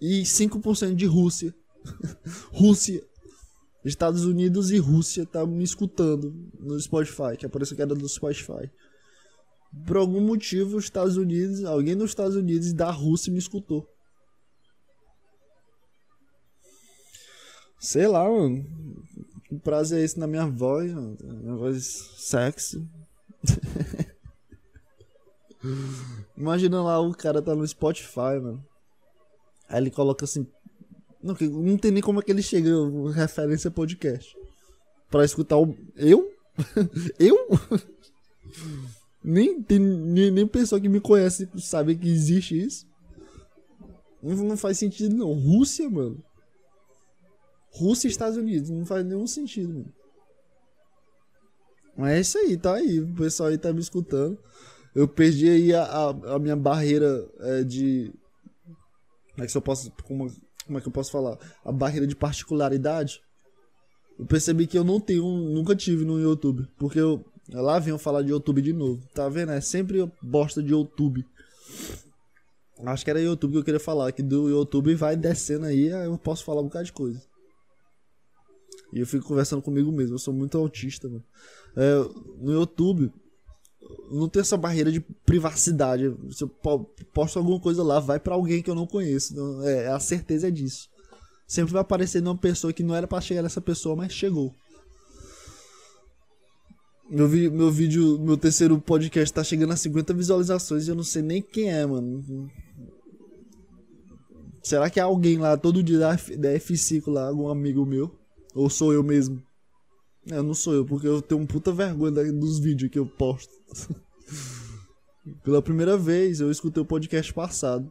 E 5% de Rússia. Rússia. Estados Unidos e Rússia tá me escutando no Spotify, que apareceu que era do Spotify. Por algum motivo, os Estados Unidos, alguém nos Estados Unidos da Rússia me escutou. Sei lá, mano. Que prazer é esse na minha voz, mano? Minha voz sexy. Imagina lá o cara tá no Spotify, mano. Aí ele coloca assim. Não, não tem nem como é que ele chega, referência podcast. Pra escutar o. Eu? eu? nem, tem, nem, nem pessoa que me conhece sabe que existe isso. Não, não faz sentido, não. Rússia, mano. Rússia e Estados Unidos. Não faz nenhum sentido, mano. Mas é isso aí, tá aí. O pessoal aí tá me escutando. Eu perdi aí a, a, a minha barreira é, de. Como é que eu posso. Como, como é que eu posso falar? A barreira de particularidade. Eu percebi que eu não tenho, nunca tive no YouTube. Porque eu. Lá venho falar de YouTube de novo. Tá vendo? É sempre bosta de YouTube. Acho que era YouTube que eu queria falar. Que do YouTube vai descendo aí, aí eu posso falar um bocado de coisa. E eu fico conversando comigo mesmo. Eu sou muito autista, mano. É, no YouTube, não tem essa barreira de privacidade. Se eu posto alguma coisa lá, vai para alguém que eu não conheço. É, a certeza é disso. Sempre vai aparecer uma pessoa que não era para chegar nessa pessoa, mas chegou. Meu, vi, meu vídeo, meu terceiro podcast tá chegando a 50 visualizações e eu não sei nem quem é, mano. Será que é alguém lá todo dia da, da F5 lá, algum amigo meu? Ou sou eu mesmo? É, não sou eu, porque eu tenho um puta vergonha dos vídeos que eu posto. Pela primeira vez eu escutei o podcast passado.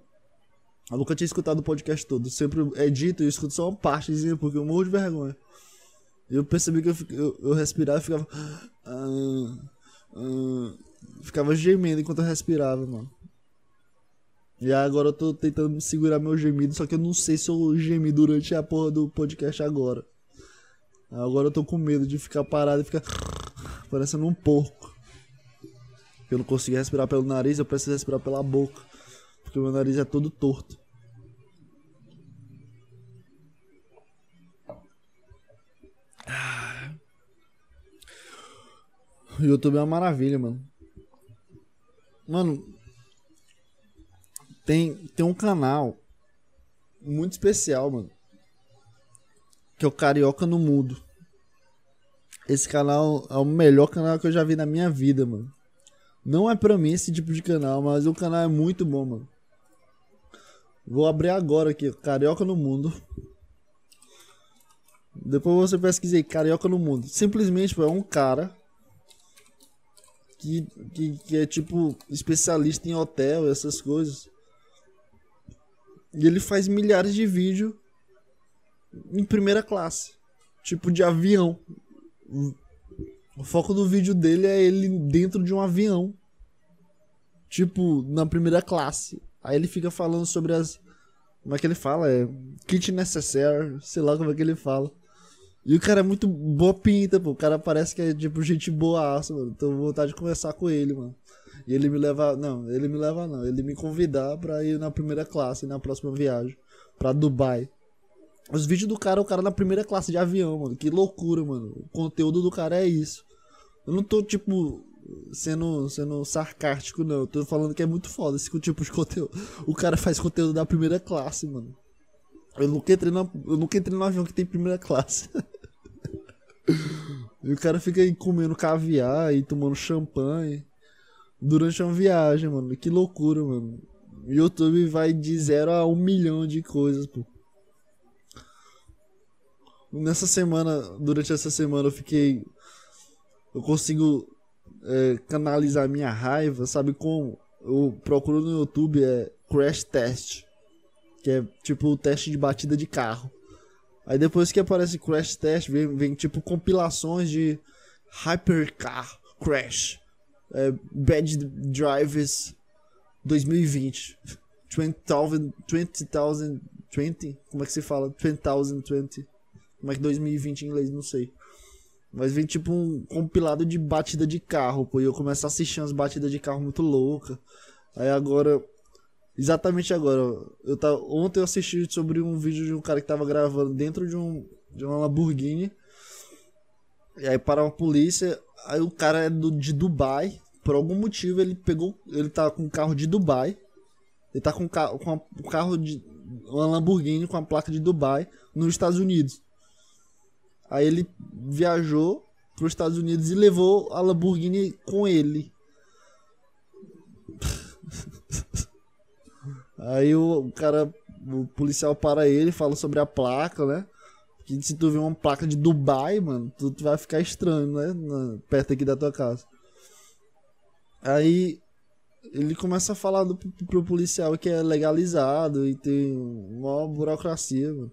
Eu nunca tinha escutado o podcast todo. Sempre edito e eu escuto só uma partezinha porque eu morro de vergonha. Eu percebi que eu, eu, eu respirava e ficava. Ah, ah, ficava gemendo enquanto eu respirava, mano. E agora eu tô tentando segurar meu gemido, só que eu não sei se eu gemi durante a porra do podcast agora. Agora eu tô com medo de ficar parado e ficar parecendo um porco. Eu não consigo respirar pelo nariz, eu preciso respirar pela boca. Porque meu nariz é todo torto. O YouTube é uma maravilha, mano. Mano, tem, tem um canal muito especial, mano que é o Carioca no Mundo. Esse canal é o melhor canal que eu já vi na minha vida, mano. Não é pra mim esse tipo de canal, mas o canal é muito bom, mano. Vou abrir agora aqui, Carioca no Mundo. Depois você pesquisa aí, Carioca no Mundo. Simplesmente é um cara que, que, que é tipo especialista em hotel, essas coisas. E ele faz milhares de vídeos em primeira classe, tipo de avião. O foco do vídeo dele é ele dentro de um avião, tipo na primeira classe. Aí ele fica falando sobre as. Como é que ele fala? É. Kit necessaire, sei lá como é que ele fala. E o cara é muito boa pinta, pô. O cara parece que é tipo gente boa, mano. Tô com vontade de conversar com ele, mano. E ele me leva. Não, ele me leva não. Ele me convidar pra ir na primeira classe na próxima viagem. Pra Dubai. Os vídeos do cara, o cara na primeira classe de avião, mano. Que loucura, mano. O conteúdo do cara é isso. Eu não tô, tipo, sendo, sendo sarcástico, não. Eu tô falando que é muito foda esse tipo de conteúdo. O cara faz conteúdo da primeira classe, mano. Eu nunca entrei, na, eu nunca entrei no avião que tem primeira classe. e o cara fica aí comendo caviar e tomando champanhe durante uma viagem, mano. Que loucura, mano. YouTube vai de zero a um milhão de coisas, pô nessa semana, durante essa semana eu fiquei. Eu consigo é, canalizar minha raiva, sabe como? Eu procuro no YouTube é Crash Test, que é tipo o teste de batida de carro. Aí depois que aparece Crash Test, vem, vem tipo compilações de Hypercar Crash, é, Bad Drivers 2020, 20,000, 20,000, 20, como é que se fala? 20,020. Como é que 2020 em inglês, não sei. Mas vem tipo um compilado de batida de carro, pô. E eu começo a assistir umas batidas de carro muito louca. Aí agora. Exatamente agora. Eu tava, ontem eu assisti sobre um vídeo de um cara que tava gravando dentro de um. de uma Lamborghini. E aí para uma polícia. Aí o cara é do, de Dubai. Por algum motivo ele pegou. Ele tá com um carro de Dubai. Ele tá com, com um carro de. Uma Lamborghini com a placa de Dubai nos Estados Unidos. Aí ele viajou para os Estados Unidos e levou a Lamborghini com ele. Aí o, cara, o policial para ele, fala sobre a placa, né? Que se tu vê uma placa de Dubai, mano, tu, tu vai ficar estranho, né? Na, perto aqui da tua casa. Aí ele começa a falar do, pro policial que é legalizado e tem uma burocracia, mano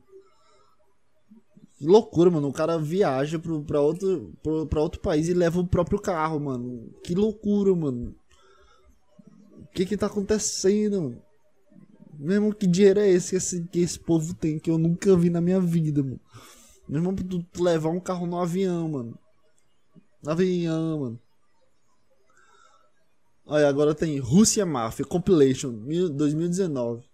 loucura, mano. O cara viaja pro, pra, outro, pro, pra outro país e leva o próprio carro, mano. Que loucura, mano. O que que tá acontecendo? Mesmo que dinheiro é esse que, esse que esse povo tem que eu nunca vi na minha vida, mano. Mesmo tu levar um carro no avião, mano. No avião, mano. Olha, agora tem Rússia Mafia Compilation 2019.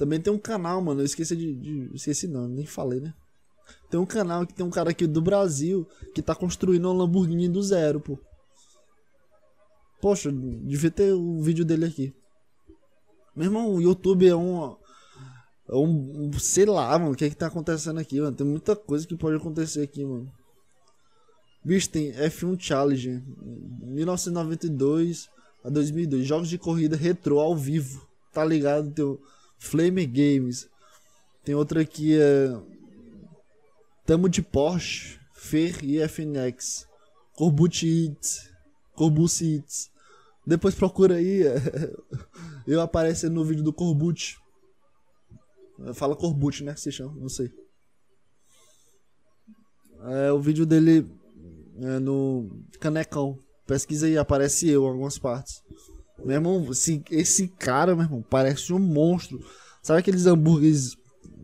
Também tem um canal, mano. Eu esqueci de, de. Esqueci não, nem falei, né? Tem um canal que tem um cara aqui do Brasil que tá construindo um Lamborghini do zero, pô. Poxa, devia ter o vídeo dele aqui. Meu irmão, o YouTube é um. É um, um. Sei lá, mano. O que é que tá acontecendo aqui, mano? Tem muita coisa que pode acontecer aqui, mano. Bicho, tem F1 Challenge 1992 a 2002. Jogos de corrida retrô ao vivo. Tá ligado? Tem o Flame Games. Tem outra aqui é. Tamo de Porsche, Fer e FNX. Corbucci Eats. Eats. Depois procura aí. eu aparecendo no vídeo do Corbucci. Fala Corbucci, né? Se chama, não sei. É, o vídeo dele é, no Canecão. Pesquisa aí, aparece eu em algumas partes. Meu irmão, esse, esse cara, meu irmão, parece um monstro. Sabe aqueles hambúrgueres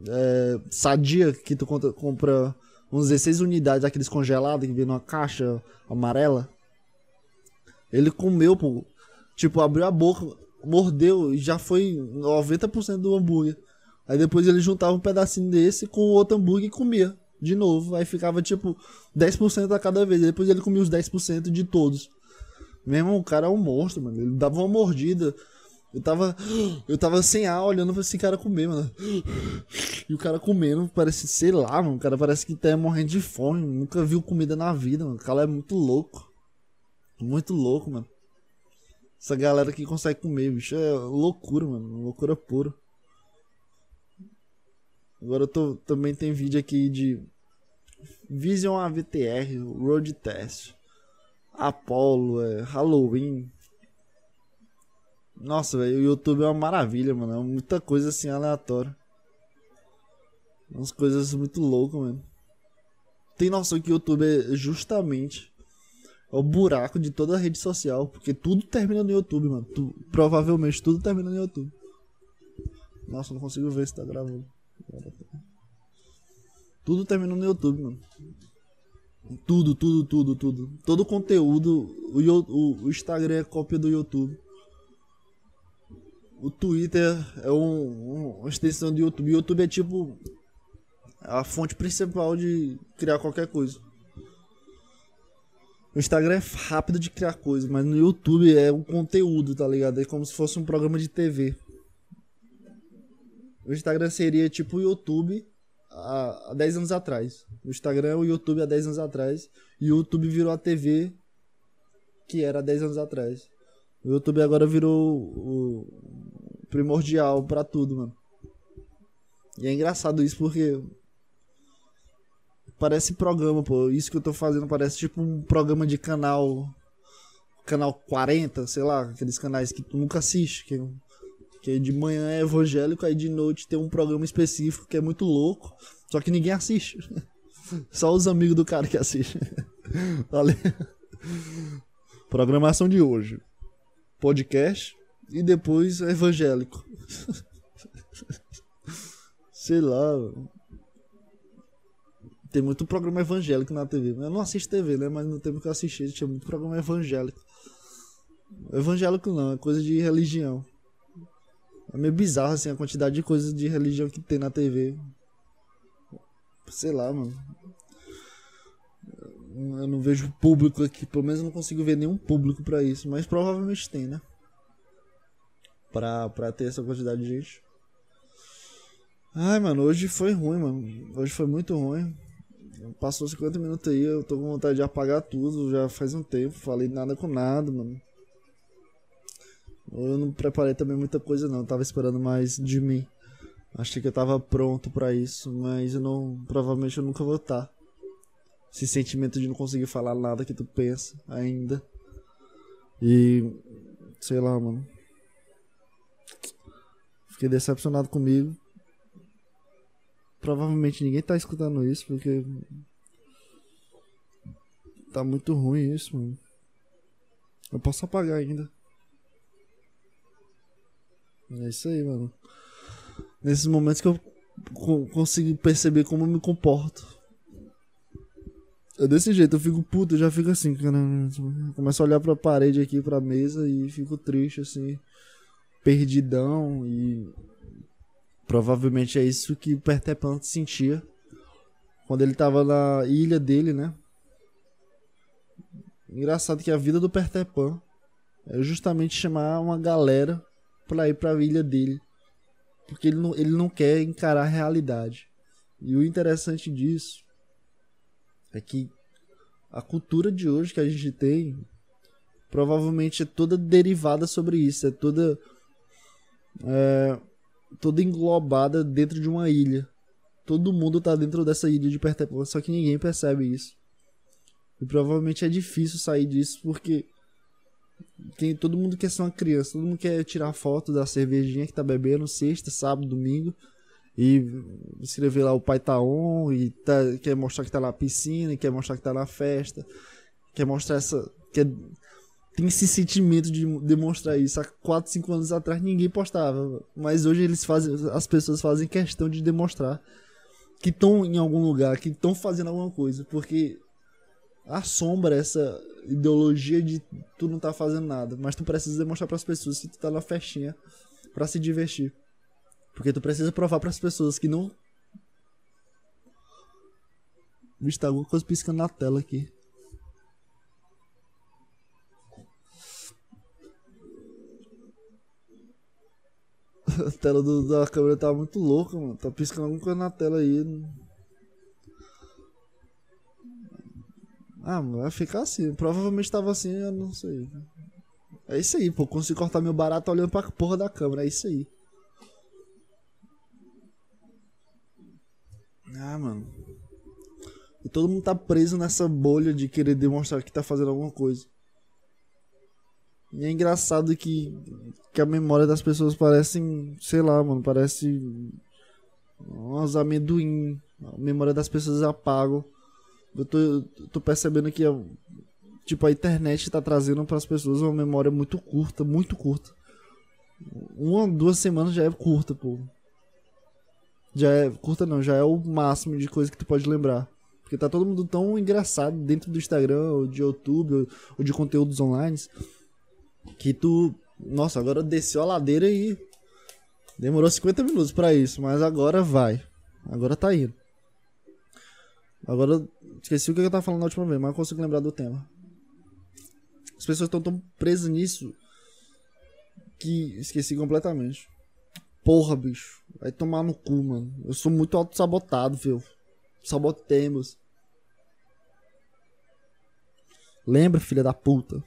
é, sadia que tu compra uns 16 unidades, aqueles congelados que vem numa caixa amarela? Ele comeu, pô. Tipo, abriu a boca, mordeu e já foi 90% do hambúrguer. Aí depois ele juntava um pedacinho desse com outro hambúrguer e comia de novo. Aí ficava tipo 10% a cada vez. Depois ele comia os 10% de todos. Mesmo o cara é um monstro, mano. Ele dava uma mordida. Eu tava. Eu tava sem ar olhando pra esse cara comer, mano. E o cara comendo, parece, sei lá, mano. O cara parece que tá morrendo de fome. Nunca viu comida na vida, mano. O cara é muito louco. Muito louco, mano. Essa galera que consegue comer, bicho, é loucura, mano. Loucura pura. Agora eu tô, também tem vídeo aqui de Vision AVTR, Road Test, Apollo, é, Halloween. Nossa, velho, o YouTube é uma maravilha, mano. É muita coisa assim aleatória. Umas coisas muito loucas, mano. Tem noção que o YouTube é justamente o buraco de toda a rede social, porque tudo termina no YouTube, mano. Tu, provavelmente tudo termina no YouTube. Nossa, não consigo ver se tá gravando. Tudo termina no YouTube, mano. Tudo, tudo, tudo, tudo. Todo o conteúdo. O, o, Instagram é cópia do YouTube. O Twitter é um, uma extensão do YouTube. O YouTube é tipo a fonte principal de criar qualquer coisa. O Instagram é rápido de criar coisa, mas no YouTube é o conteúdo, tá ligado? É como se fosse um programa de TV. O Instagram seria tipo o YouTube há, há 10 anos atrás. O Instagram o YouTube há 10 anos atrás. E o YouTube virou a TV que era há 10 anos atrás. O YouTube agora virou o primordial para tudo, mano. E é engraçado isso porque parece programa, pô. Isso que eu tô fazendo parece tipo um programa de canal canal 40, sei lá, aqueles canais que tu nunca assiste, que que de manhã é evangélico, aí de noite tem um programa específico que é muito louco, só que ninguém assiste. Só os amigos do cara que assistem. Valeu. Programação de hoje. Podcast e depois evangélico. Sei lá. Tem muito programa evangélico na TV. Eu não assisto TV, né? Mas no tempo que eu assisti tinha muito programa evangélico. Evangélico não, é coisa de religião. É meio bizarro, assim, a quantidade de coisas de religião que tem na TV. Sei lá, mano. Eu não vejo público aqui, pelo menos eu não consigo ver nenhum público para isso, mas provavelmente tem, né? Pra, pra ter essa quantidade de gente. Ai, mano, hoje foi ruim, mano. Hoje foi muito ruim. Passou 50 minutos aí, eu tô com vontade de apagar tudo, já faz um tempo, falei nada com nada, mano. Eu não preparei também muita coisa não, eu tava esperando mais de mim. Achei que eu tava pronto para isso, mas eu não, provavelmente eu nunca vou estar. Tá. Esse sentimento de não conseguir falar nada que tu pensa ainda. E sei lá, mano. Fiquei decepcionado comigo. provavelmente ninguém tá escutando isso, porque. Tá muito ruim isso, mano. Eu posso apagar ainda. É isso aí, mano. Nesses momentos que eu consigo perceber como eu me comporto. É desse jeito, eu fico puto, eu já fico assim, cara. Começo a olhar pra parede aqui, pra mesa e fico triste, assim. Perdidão e. Provavelmente é isso que o Pertepan sentia quando ele tava na ilha dele, né? Engraçado que a vida do Pertepan é justamente chamar uma galera pra ir pra ilha dele. Porque ele não, ele não quer encarar a realidade. E o interessante disso é que a cultura de hoje que a gente tem provavelmente é toda derivada sobre isso, é toda é, toda englobada dentro de uma ilha. Todo mundo tá dentro dessa ilha de Pertepola, só que ninguém percebe isso. E provavelmente é difícil sair disso porque tem, todo mundo quer ser uma criança, todo mundo quer tirar foto da cervejinha que tá bebendo sexta, sábado, domingo e escrever lá o pai tá on e tá, quer mostrar que tá na piscina, quer mostrar que tá na festa, quer mostrar essa. Quer, tem esse sentimento de demonstrar isso. Há 4, 5 anos atrás ninguém postava, mas hoje eles fazem, as pessoas fazem questão de demonstrar que estão em algum lugar, que estão fazendo alguma coisa, porque assombra essa ideologia de tu não tá fazendo nada, mas tu precisa demonstrar para as pessoas que tu tá na festinha para se divertir. Porque tu precisa provar para as pessoas que não. Vixe, tá alguma coisa piscando na tela aqui. A tela do, da câmera tá muito louca, mano. Tá piscando alguma coisa na tela aí. Ah, vai ficar assim. Provavelmente tava assim, eu não sei. É isso aí, pô. Consigo cortar meu barato olhando pra porra da câmera. É isso aí. Ah, mano. E todo mundo tá preso nessa bolha de querer demonstrar que tá fazendo alguma coisa. E é engraçado que, que a memória das pessoas parece, sei lá, mano, parece umas amendoim. A memória das pessoas apagam. Eu tô, tô percebendo que a, tipo, a internet tá trazendo para as pessoas uma memória muito curta, muito curta. Uma, duas semanas já é curta, pô já é curta não, já é o máximo de coisa que tu pode lembrar. Porque tá todo mundo tão engraçado dentro do Instagram, ou de YouTube, ou, ou de conteúdos online, que tu, nossa, agora desceu a ladeira e demorou 50 minutos para isso, mas agora vai. Agora tá indo. Agora esqueci o que eu tava falando na última vez, mas não consigo lembrar do tema. As pessoas estão tão presas nisso que esqueci completamente. Porra, bicho. Vai tomar no cu, mano. Eu sou muito auto-sabotado, viu? Sabotemos. Lembra, filha da puta.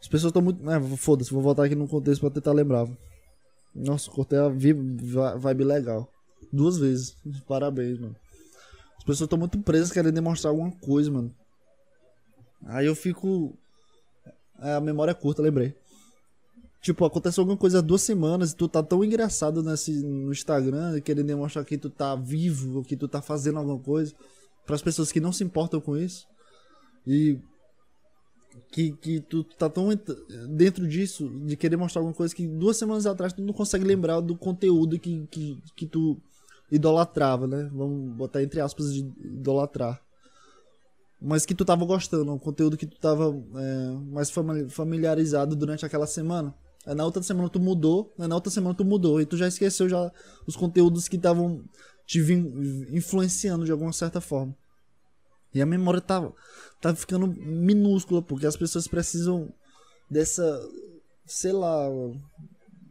As pessoas estão muito. É, foda-se, vou voltar aqui no contexto pra tentar lembrar. Nossa, cortei a vibe legal. Duas vezes. Parabéns, mano. As pessoas estão muito presas querendo demonstrar alguma coisa, mano. Aí eu fico. É, a memória é curta, lembrei. Tipo, aconteceu alguma coisa há duas semanas e tu tá tão engraçado nesse, no Instagram, querendo demonstrar que tu tá vivo, que tu tá fazendo alguma coisa, para as pessoas que não se importam com isso. E que, que tu tá tão dentro disso, de querer mostrar alguma coisa que duas semanas atrás tu não consegue lembrar do conteúdo que, que, que tu idolatrava, né? Vamos botar entre aspas de idolatrar. Mas que tu tava gostando, um conteúdo que tu tava é, mais familiarizado durante aquela semana. Aí na outra semana tu mudou, aí na outra semana tu mudou. E tu já esqueceu já os conteúdos que estavam te influenciando de alguma certa forma. E a memória tá, tá ficando minúscula, porque as pessoas precisam dessa, sei lá,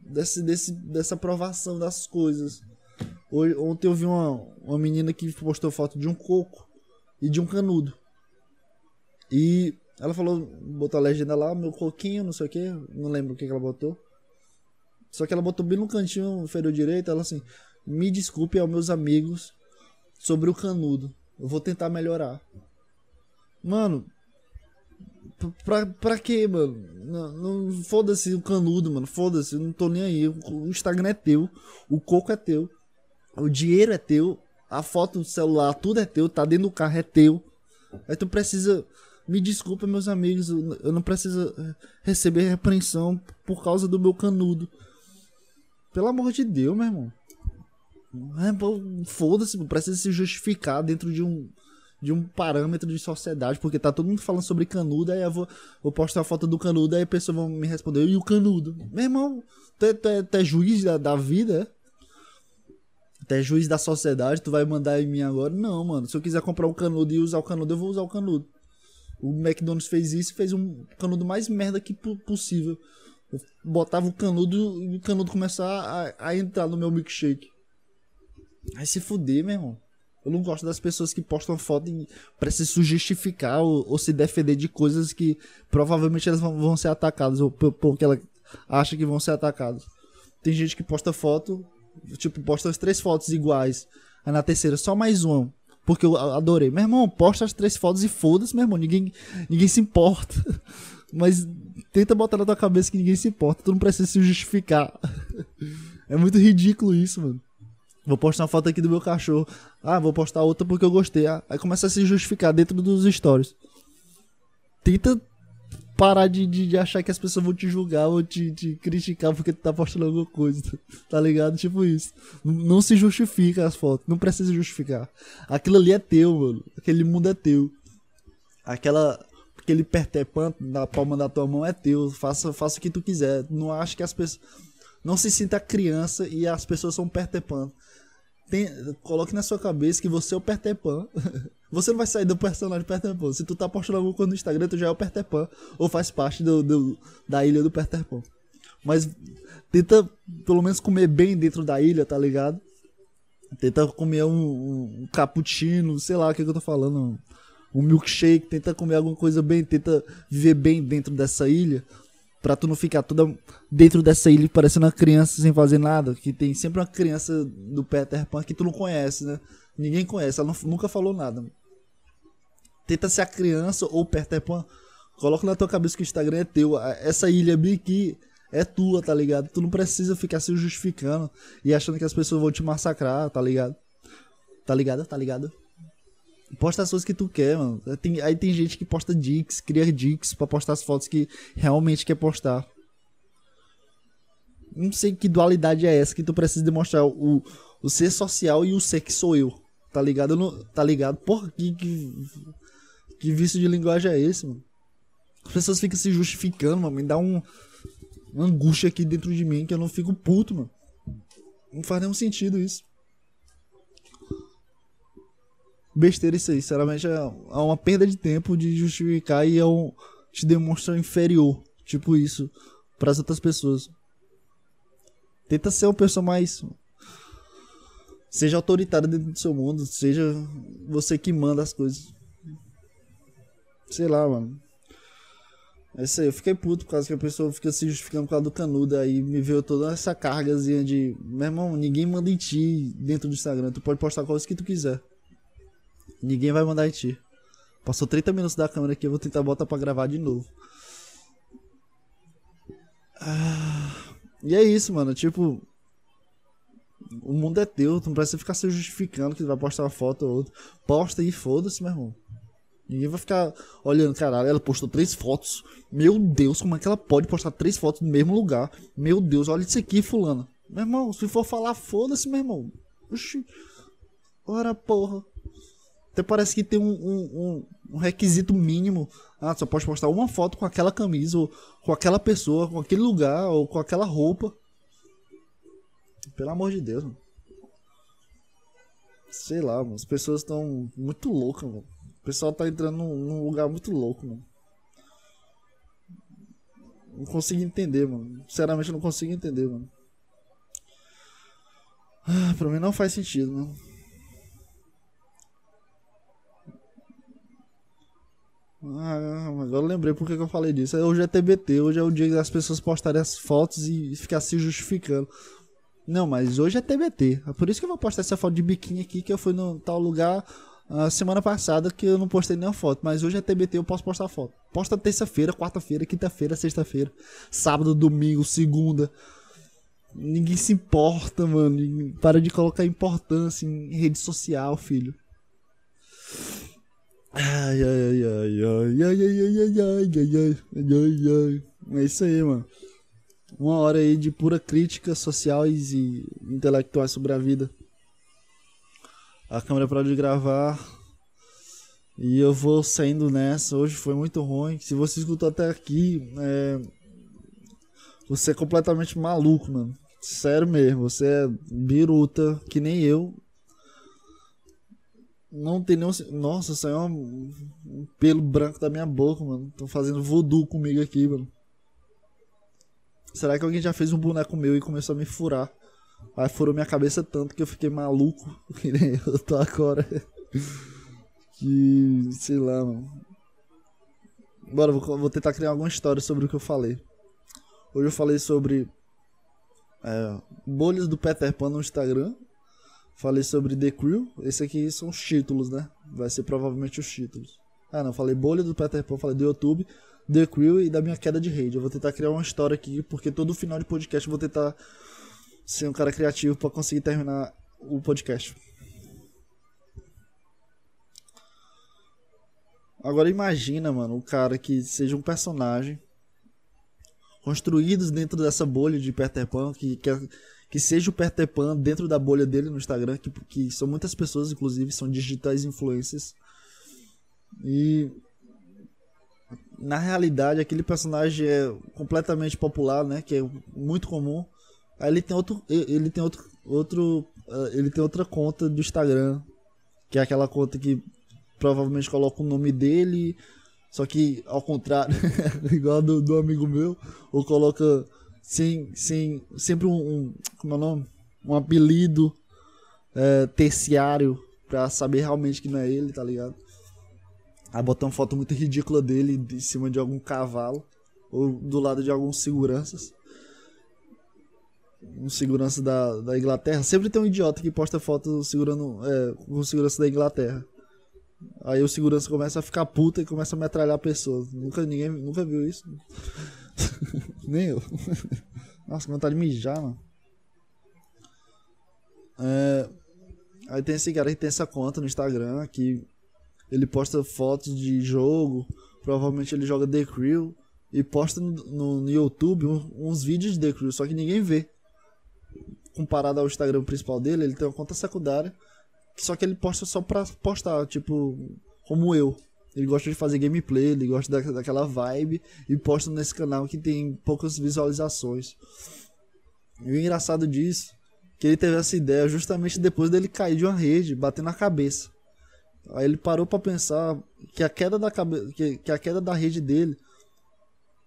desse, desse, dessa aprovação das coisas. Hoje, ontem eu vi uma, uma menina que postou foto de um coco e de um canudo. E ela falou, botou a legenda lá, meu coquinho, não sei o que, não lembro o que, que ela botou. Só que ela botou bem no cantinho inferior direito, ela assim, me desculpe aos meus amigos sobre o canudo. Eu vou tentar melhorar. Mano, pra, pra quê, mano? Não, não foda-se o canudo, mano. Foda-se, não tô nem aí. O Instagram é teu, o coco é teu, o dinheiro é teu, a foto do celular, tudo é teu, tá dentro do carro é teu. Aí tu precisa. Me desculpa, meus amigos, eu não preciso eh, receber repreensão por causa do meu canudo. Pelo amor de Deus, meu irmão. É, Foda-se, precisa se justificar dentro de um de um parâmetro de sociedade, porque tá todo mundo falando sobre canudo, aí eu vou, vou postar a foto do canudo, aí a pessoa vai me responder, e o canudo? Meu irmão, tu é, é, é juiz da, da vida, é? Tu é juiz da sociedade, tu vai mandar em mim agora? Não, mano. Se eu quiser comprar um canudo e usar o canudo, eu vou usar o canudo. O McDonald's fez isso e fez um canudo mais merda que possível. Eu botava o canudo e o canudo começar a, a entrar no meu milkshake. Aí se fuder, meu irmão. Eu não gosto das pessoas que postam foto pra se justificar ou, ou, se defender de coisas que provavelmente elas vão, vão ser atacadas ou porque ela acha que vão ser atacadas. Tem gente que posta foto, tipo, posta as três fotos iguais. Aí na terceira, só mais uma. Porque eu adorei. Meu irmão, posta as três fotos e foda-se, meu irmão. Ninguém, ninguém se importa. Mas tenta botar na tua cabeça que ninguém se importa. Tu não precisa se justificar. É muito ridículo isso, mano. Vou postar uma foto aqui do meu cachorro. Ah, vou postar outra porque eu gostei. Ah, aí começa a se justificar dentro dos stories. Tenta parar de, de, de, achar que as pessoas vão te julgar ou te, te, criticar porque tu tá postando alguma coisa. Tá ligado? Tipo isso. Não, se justifica as fotos. Não precisa justificar. Aquilo ali é teu, mano. Aquele mundo é teu. Aquela. Aquele pertepan na palma da tua mão é teu. Faça, faça o que tu quiser. Não acho que as pessoas. Não se sinta criança e as pessoas são pertepan tem, coloque na sua cabeça que você é o Peter Pan. você não vai sair do personagem Peter Pan. Se tu tá postando alguma coisa no Instagram, tu já é o Peter Pan. Ou faz parte do, do, da ilha do Peter Pan. Mas tenta pelo menos comer bem dentro da ilha, tá ligado? Tenta comer um, um, um cappuccino, sei lá o que, que eu tô falando. Um milkshake, tenta comer alguma coisa bem, tenta viver bem dentro dessa ilha Pra tu não ficar toda dentro dessa ilha parecendo uma criança sem fazer nada. Que tem sempre uma criança do Peter Pan que tu não conhece, né? Ninguém conhece, ela não, nunca falou nada. Tenta ser a criança ou Peter Pan. Coloca na tua cabeça que o Instagram é teu. Essa ilha aqui é tua, tá ligado? Tu não precisa ficar se justificando e achando que as pessoas vão te massacrar, tá ligado? Tá ligado? Tá ligado? Posta as coisas que tu quer, mano. Tem, aí tem gente que posta dicks, cria dicks pra postar as fotos que realmente quer postar. Não sei que dualidade é essa que tu precisa demonstrar o, o ser social e o ser que sou eu. Tá ligado? Não, tá ligado? Porra, que, que, que vício de linguagem é esse, mano? As pessoas ficam se justificando, mano. Me dá um, uma angústia aqui dentro de mim que eu não fico puto, mano. Não faz nenhum sentido isso besteira isso aí. Sinceramente, é uma perda de tempo de justificar e é um, te demonstrar inferior. Tipo isso. para as outras pessoas. Tenta ser uma pessoa mais. Seja autoritário dentro do seu mundo. Seja você que manda as coisas. Sei lá, mano. É isso aí, eu fiquei puto por causa que a pessoa fica se justificando por causa do canudo. Aí me veio toda essa cargazinha de. Meu irmão, ninguém manda em ti dentro do Instagram. Tu pode postar coisas que tu quiser. Ninguém vai mandar em ti. Passou 30 minutos da câmera aqui, eu vou tentar botar pra gravar de novo. Ah, e é isso, mano. Tipo. O mundo é teu, tu não precisa ficar se justificando que vai postar uma foto ou outra. Posta e foda-se, meu irmão. Ninguém vai ficar olhando, caralho, ela postou três fotos. Meu Deus, como é que ela pode postar três fotos no mesmo lugar? Meu Deus, olha isso aqui, fulano. Meu irmão, se for falar, foda-se, meu irmão. Oxi. Ora, porra. Até parece que tem um, um, um, requisito mínimo. Ah, só pode postar uma foto com aquela camisa, ou com aquela pessoa, com aquele lugar, ou com aquela roupa. Pelo amor de Deus, mano. Sei lá, mano. As pessoas estão muito loucas, mano. O pessoal tá entrando num, num lugar muito louco, mano. Não consigo entender, mano. Sinceramente, não consigo entender, mano. Ah, pra mim não faz sentido, mano. Ah, agora eu lembrei porque que eu falei disso. Hoje é TBT, hoje é o dia das pessoas postarem as fotos e ficar se justificando. Não, mas hoje é TBT. É por isso que eu vou postar essa foto de biquíni aqui que eu fui no tal lugar. A semana passada que eu não postei nenhuma foto, mas hoje é TBT, eu posso postar foto. Posta terça-feira, quarta-feira, quinta-feira, sexta-feira, sábado, domingo, segunda. Ninguém se importa, mano. Para de colocar importância em rede social, filho. Ai, ai, ai, ai, ai, ai, ai, ai, ai, ai, ai, ai. É isso aí, mano. Uma hora aí de pura crítica sociais e intelectuais sobre a vida. A câmera parou de gravar. E eu vou saindo nessa. Hoje foi muito ruim. Se você escutou até aqui, é... você é completamente maluco, mano. Sério mesmo. Você é biruta, que nem eu. Não tem nenhum. Nossa, saiu um, um pelo branco da minha boca, mano. Estão fazendo voodoo comigo aqui, mano. Será que alguém já fez um boneco meu e começou a me furar? Aí furou minha cabeça tanto que eu fiquei maluco. Que nem eu tô agora. que. sei lá, mano. Bora, vou, vou tentar criar alguma história sobre o que eu falei. Hoje eu falei sobre. É, bolhas do Peter Pan no Instagram. Falei sobre The Crew. Esse aqui são os títulos, né? Vai ser provavelmente os títulos. Ah, não. Falei bolha do Peter Pan, falei do YouTube, The Crew e da minha queda de rede. Eu vou tentar criar uma história aqui, porque todo final de podcast eu vou tentar ser um cara criativo para conseguir terminar o podcast. Agora imagina, mano, um cara que seja um personagem construídos dentro dessa bolha de Peter Pan, que, que, que seja o Peter Pan dentro da bolha dele no Instagram, que, que são muitas pessoas, inclusive, são digitais influencers. E na realidade aquele personagem é completamente popular, né, que é muito comum. Aí ele tem outro ele tem outro outro eh, ele tem outra conta do Instagram, que é aquela conta que provavelmente coloca o nome dele, só que ao contrário, igual do, do amigo meu, ou coloca sem, sem sempre um, um como é o nome? Um apelido é, terciário pra saber realmente que não é ele, tá ligado? Aí botar uma foto muito ridícula dele em cima de algum cavalo ou do lado de alguns seguranças. Um segurança da, da Inglaterra. Sempre tem um idiota que posta foto segurando é, com segurança da Inglaterra. Aí o segurança começa a ficar puta e começa a metralhar pessoas. Nunca ninguém nunca viu isso. Nem eu. Nossa, que vontade de mijar, mano. É, aí tem esse cara que tem essa conta no Instagram que ele posta fotos de jogo. Provavelmente ele joga The Crew. E posta no, no YouTube uns, uns vídeos de The Crew, só que ninguém vê. Comparado ao Instagram principal dele, ele tem uma conta secundária só que ele posta só pra postar, tipo, como eu. Ele gosta de fazer gameplay, ele gosta da, daquela vibe e posta nesse canal que tem poucas visualizações. E o engraçado disso que ele teve essa ideia justamente depois dele cair de uma rede, bater na cabeça. Aí ele parou para pensar que a queda da cabe... que, que a queda da rede dele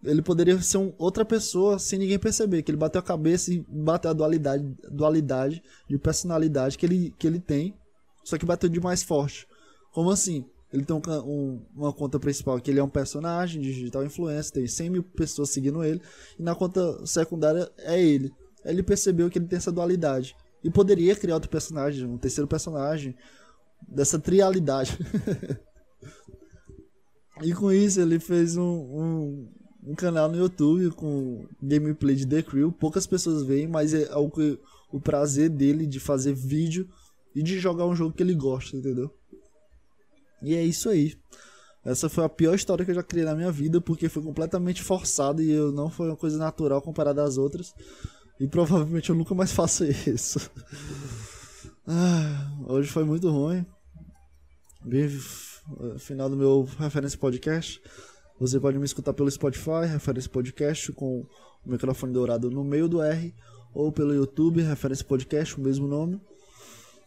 ele poderia ser um, outra pessoa sem ninguém perceber, que ele bateu a cabeça e bateu a dualidade, dualidade de personalidade que ele, que ele tem só que bateu de mais forte. Como assim? Ele tem um, um, uma conta principal que ele é um personagem digital influencer, tem 100 mil pessoas seguindo ele, e na conta secundária é ele. Ele percebeu que ele tem essa dualidade. E poderia criar outro personagem, um terceiro personagem, dessa trialidade. e com isso ele fez um, um, um, canal no YouTube com gameplay de The Crew. Poucas pessoas veem, mas é o, prazer dele de fazer vídeo e de jogar um jogo que ele gosta, entendeu? E é isso aí. Essa foi a pior história que eu já criei na minha vida, porque foi completamente forçado e eu não foi uma coisa natural comparada às outras. E provavelmente eu nunca mais faço isso. Ah, hoje foi muito ruim. Bem, final do meu referência podcast. Você pode me escutar pelo Spotify, referência podcast, com o microfone dourado no meio do R, ou pelo YouTube, referência podcast, o mesmo nome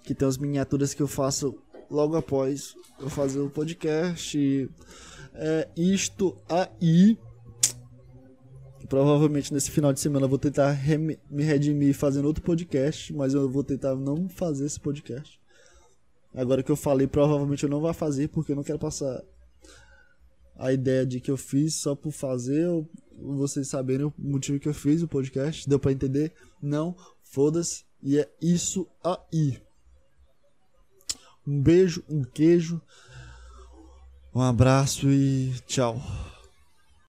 que tem as miniaturas que eu faço logo após eu fazer o podcast. É isto aí. Provavelmente nesse final de semana eu vou tentar me redimir fazendo outro podcast, mas eu vou tentar não fazer esse podcast. Agora que eu falei, provavelmente eu não vou fazer porque eu não quero passar a ideia de que eu fiz só por fazer, ou vocês saberem o motivo que eu fiz o podcast. Deu para entender? Não, foda-se. E é isso aí. Um beijo, um queijo, um abraço e tchau.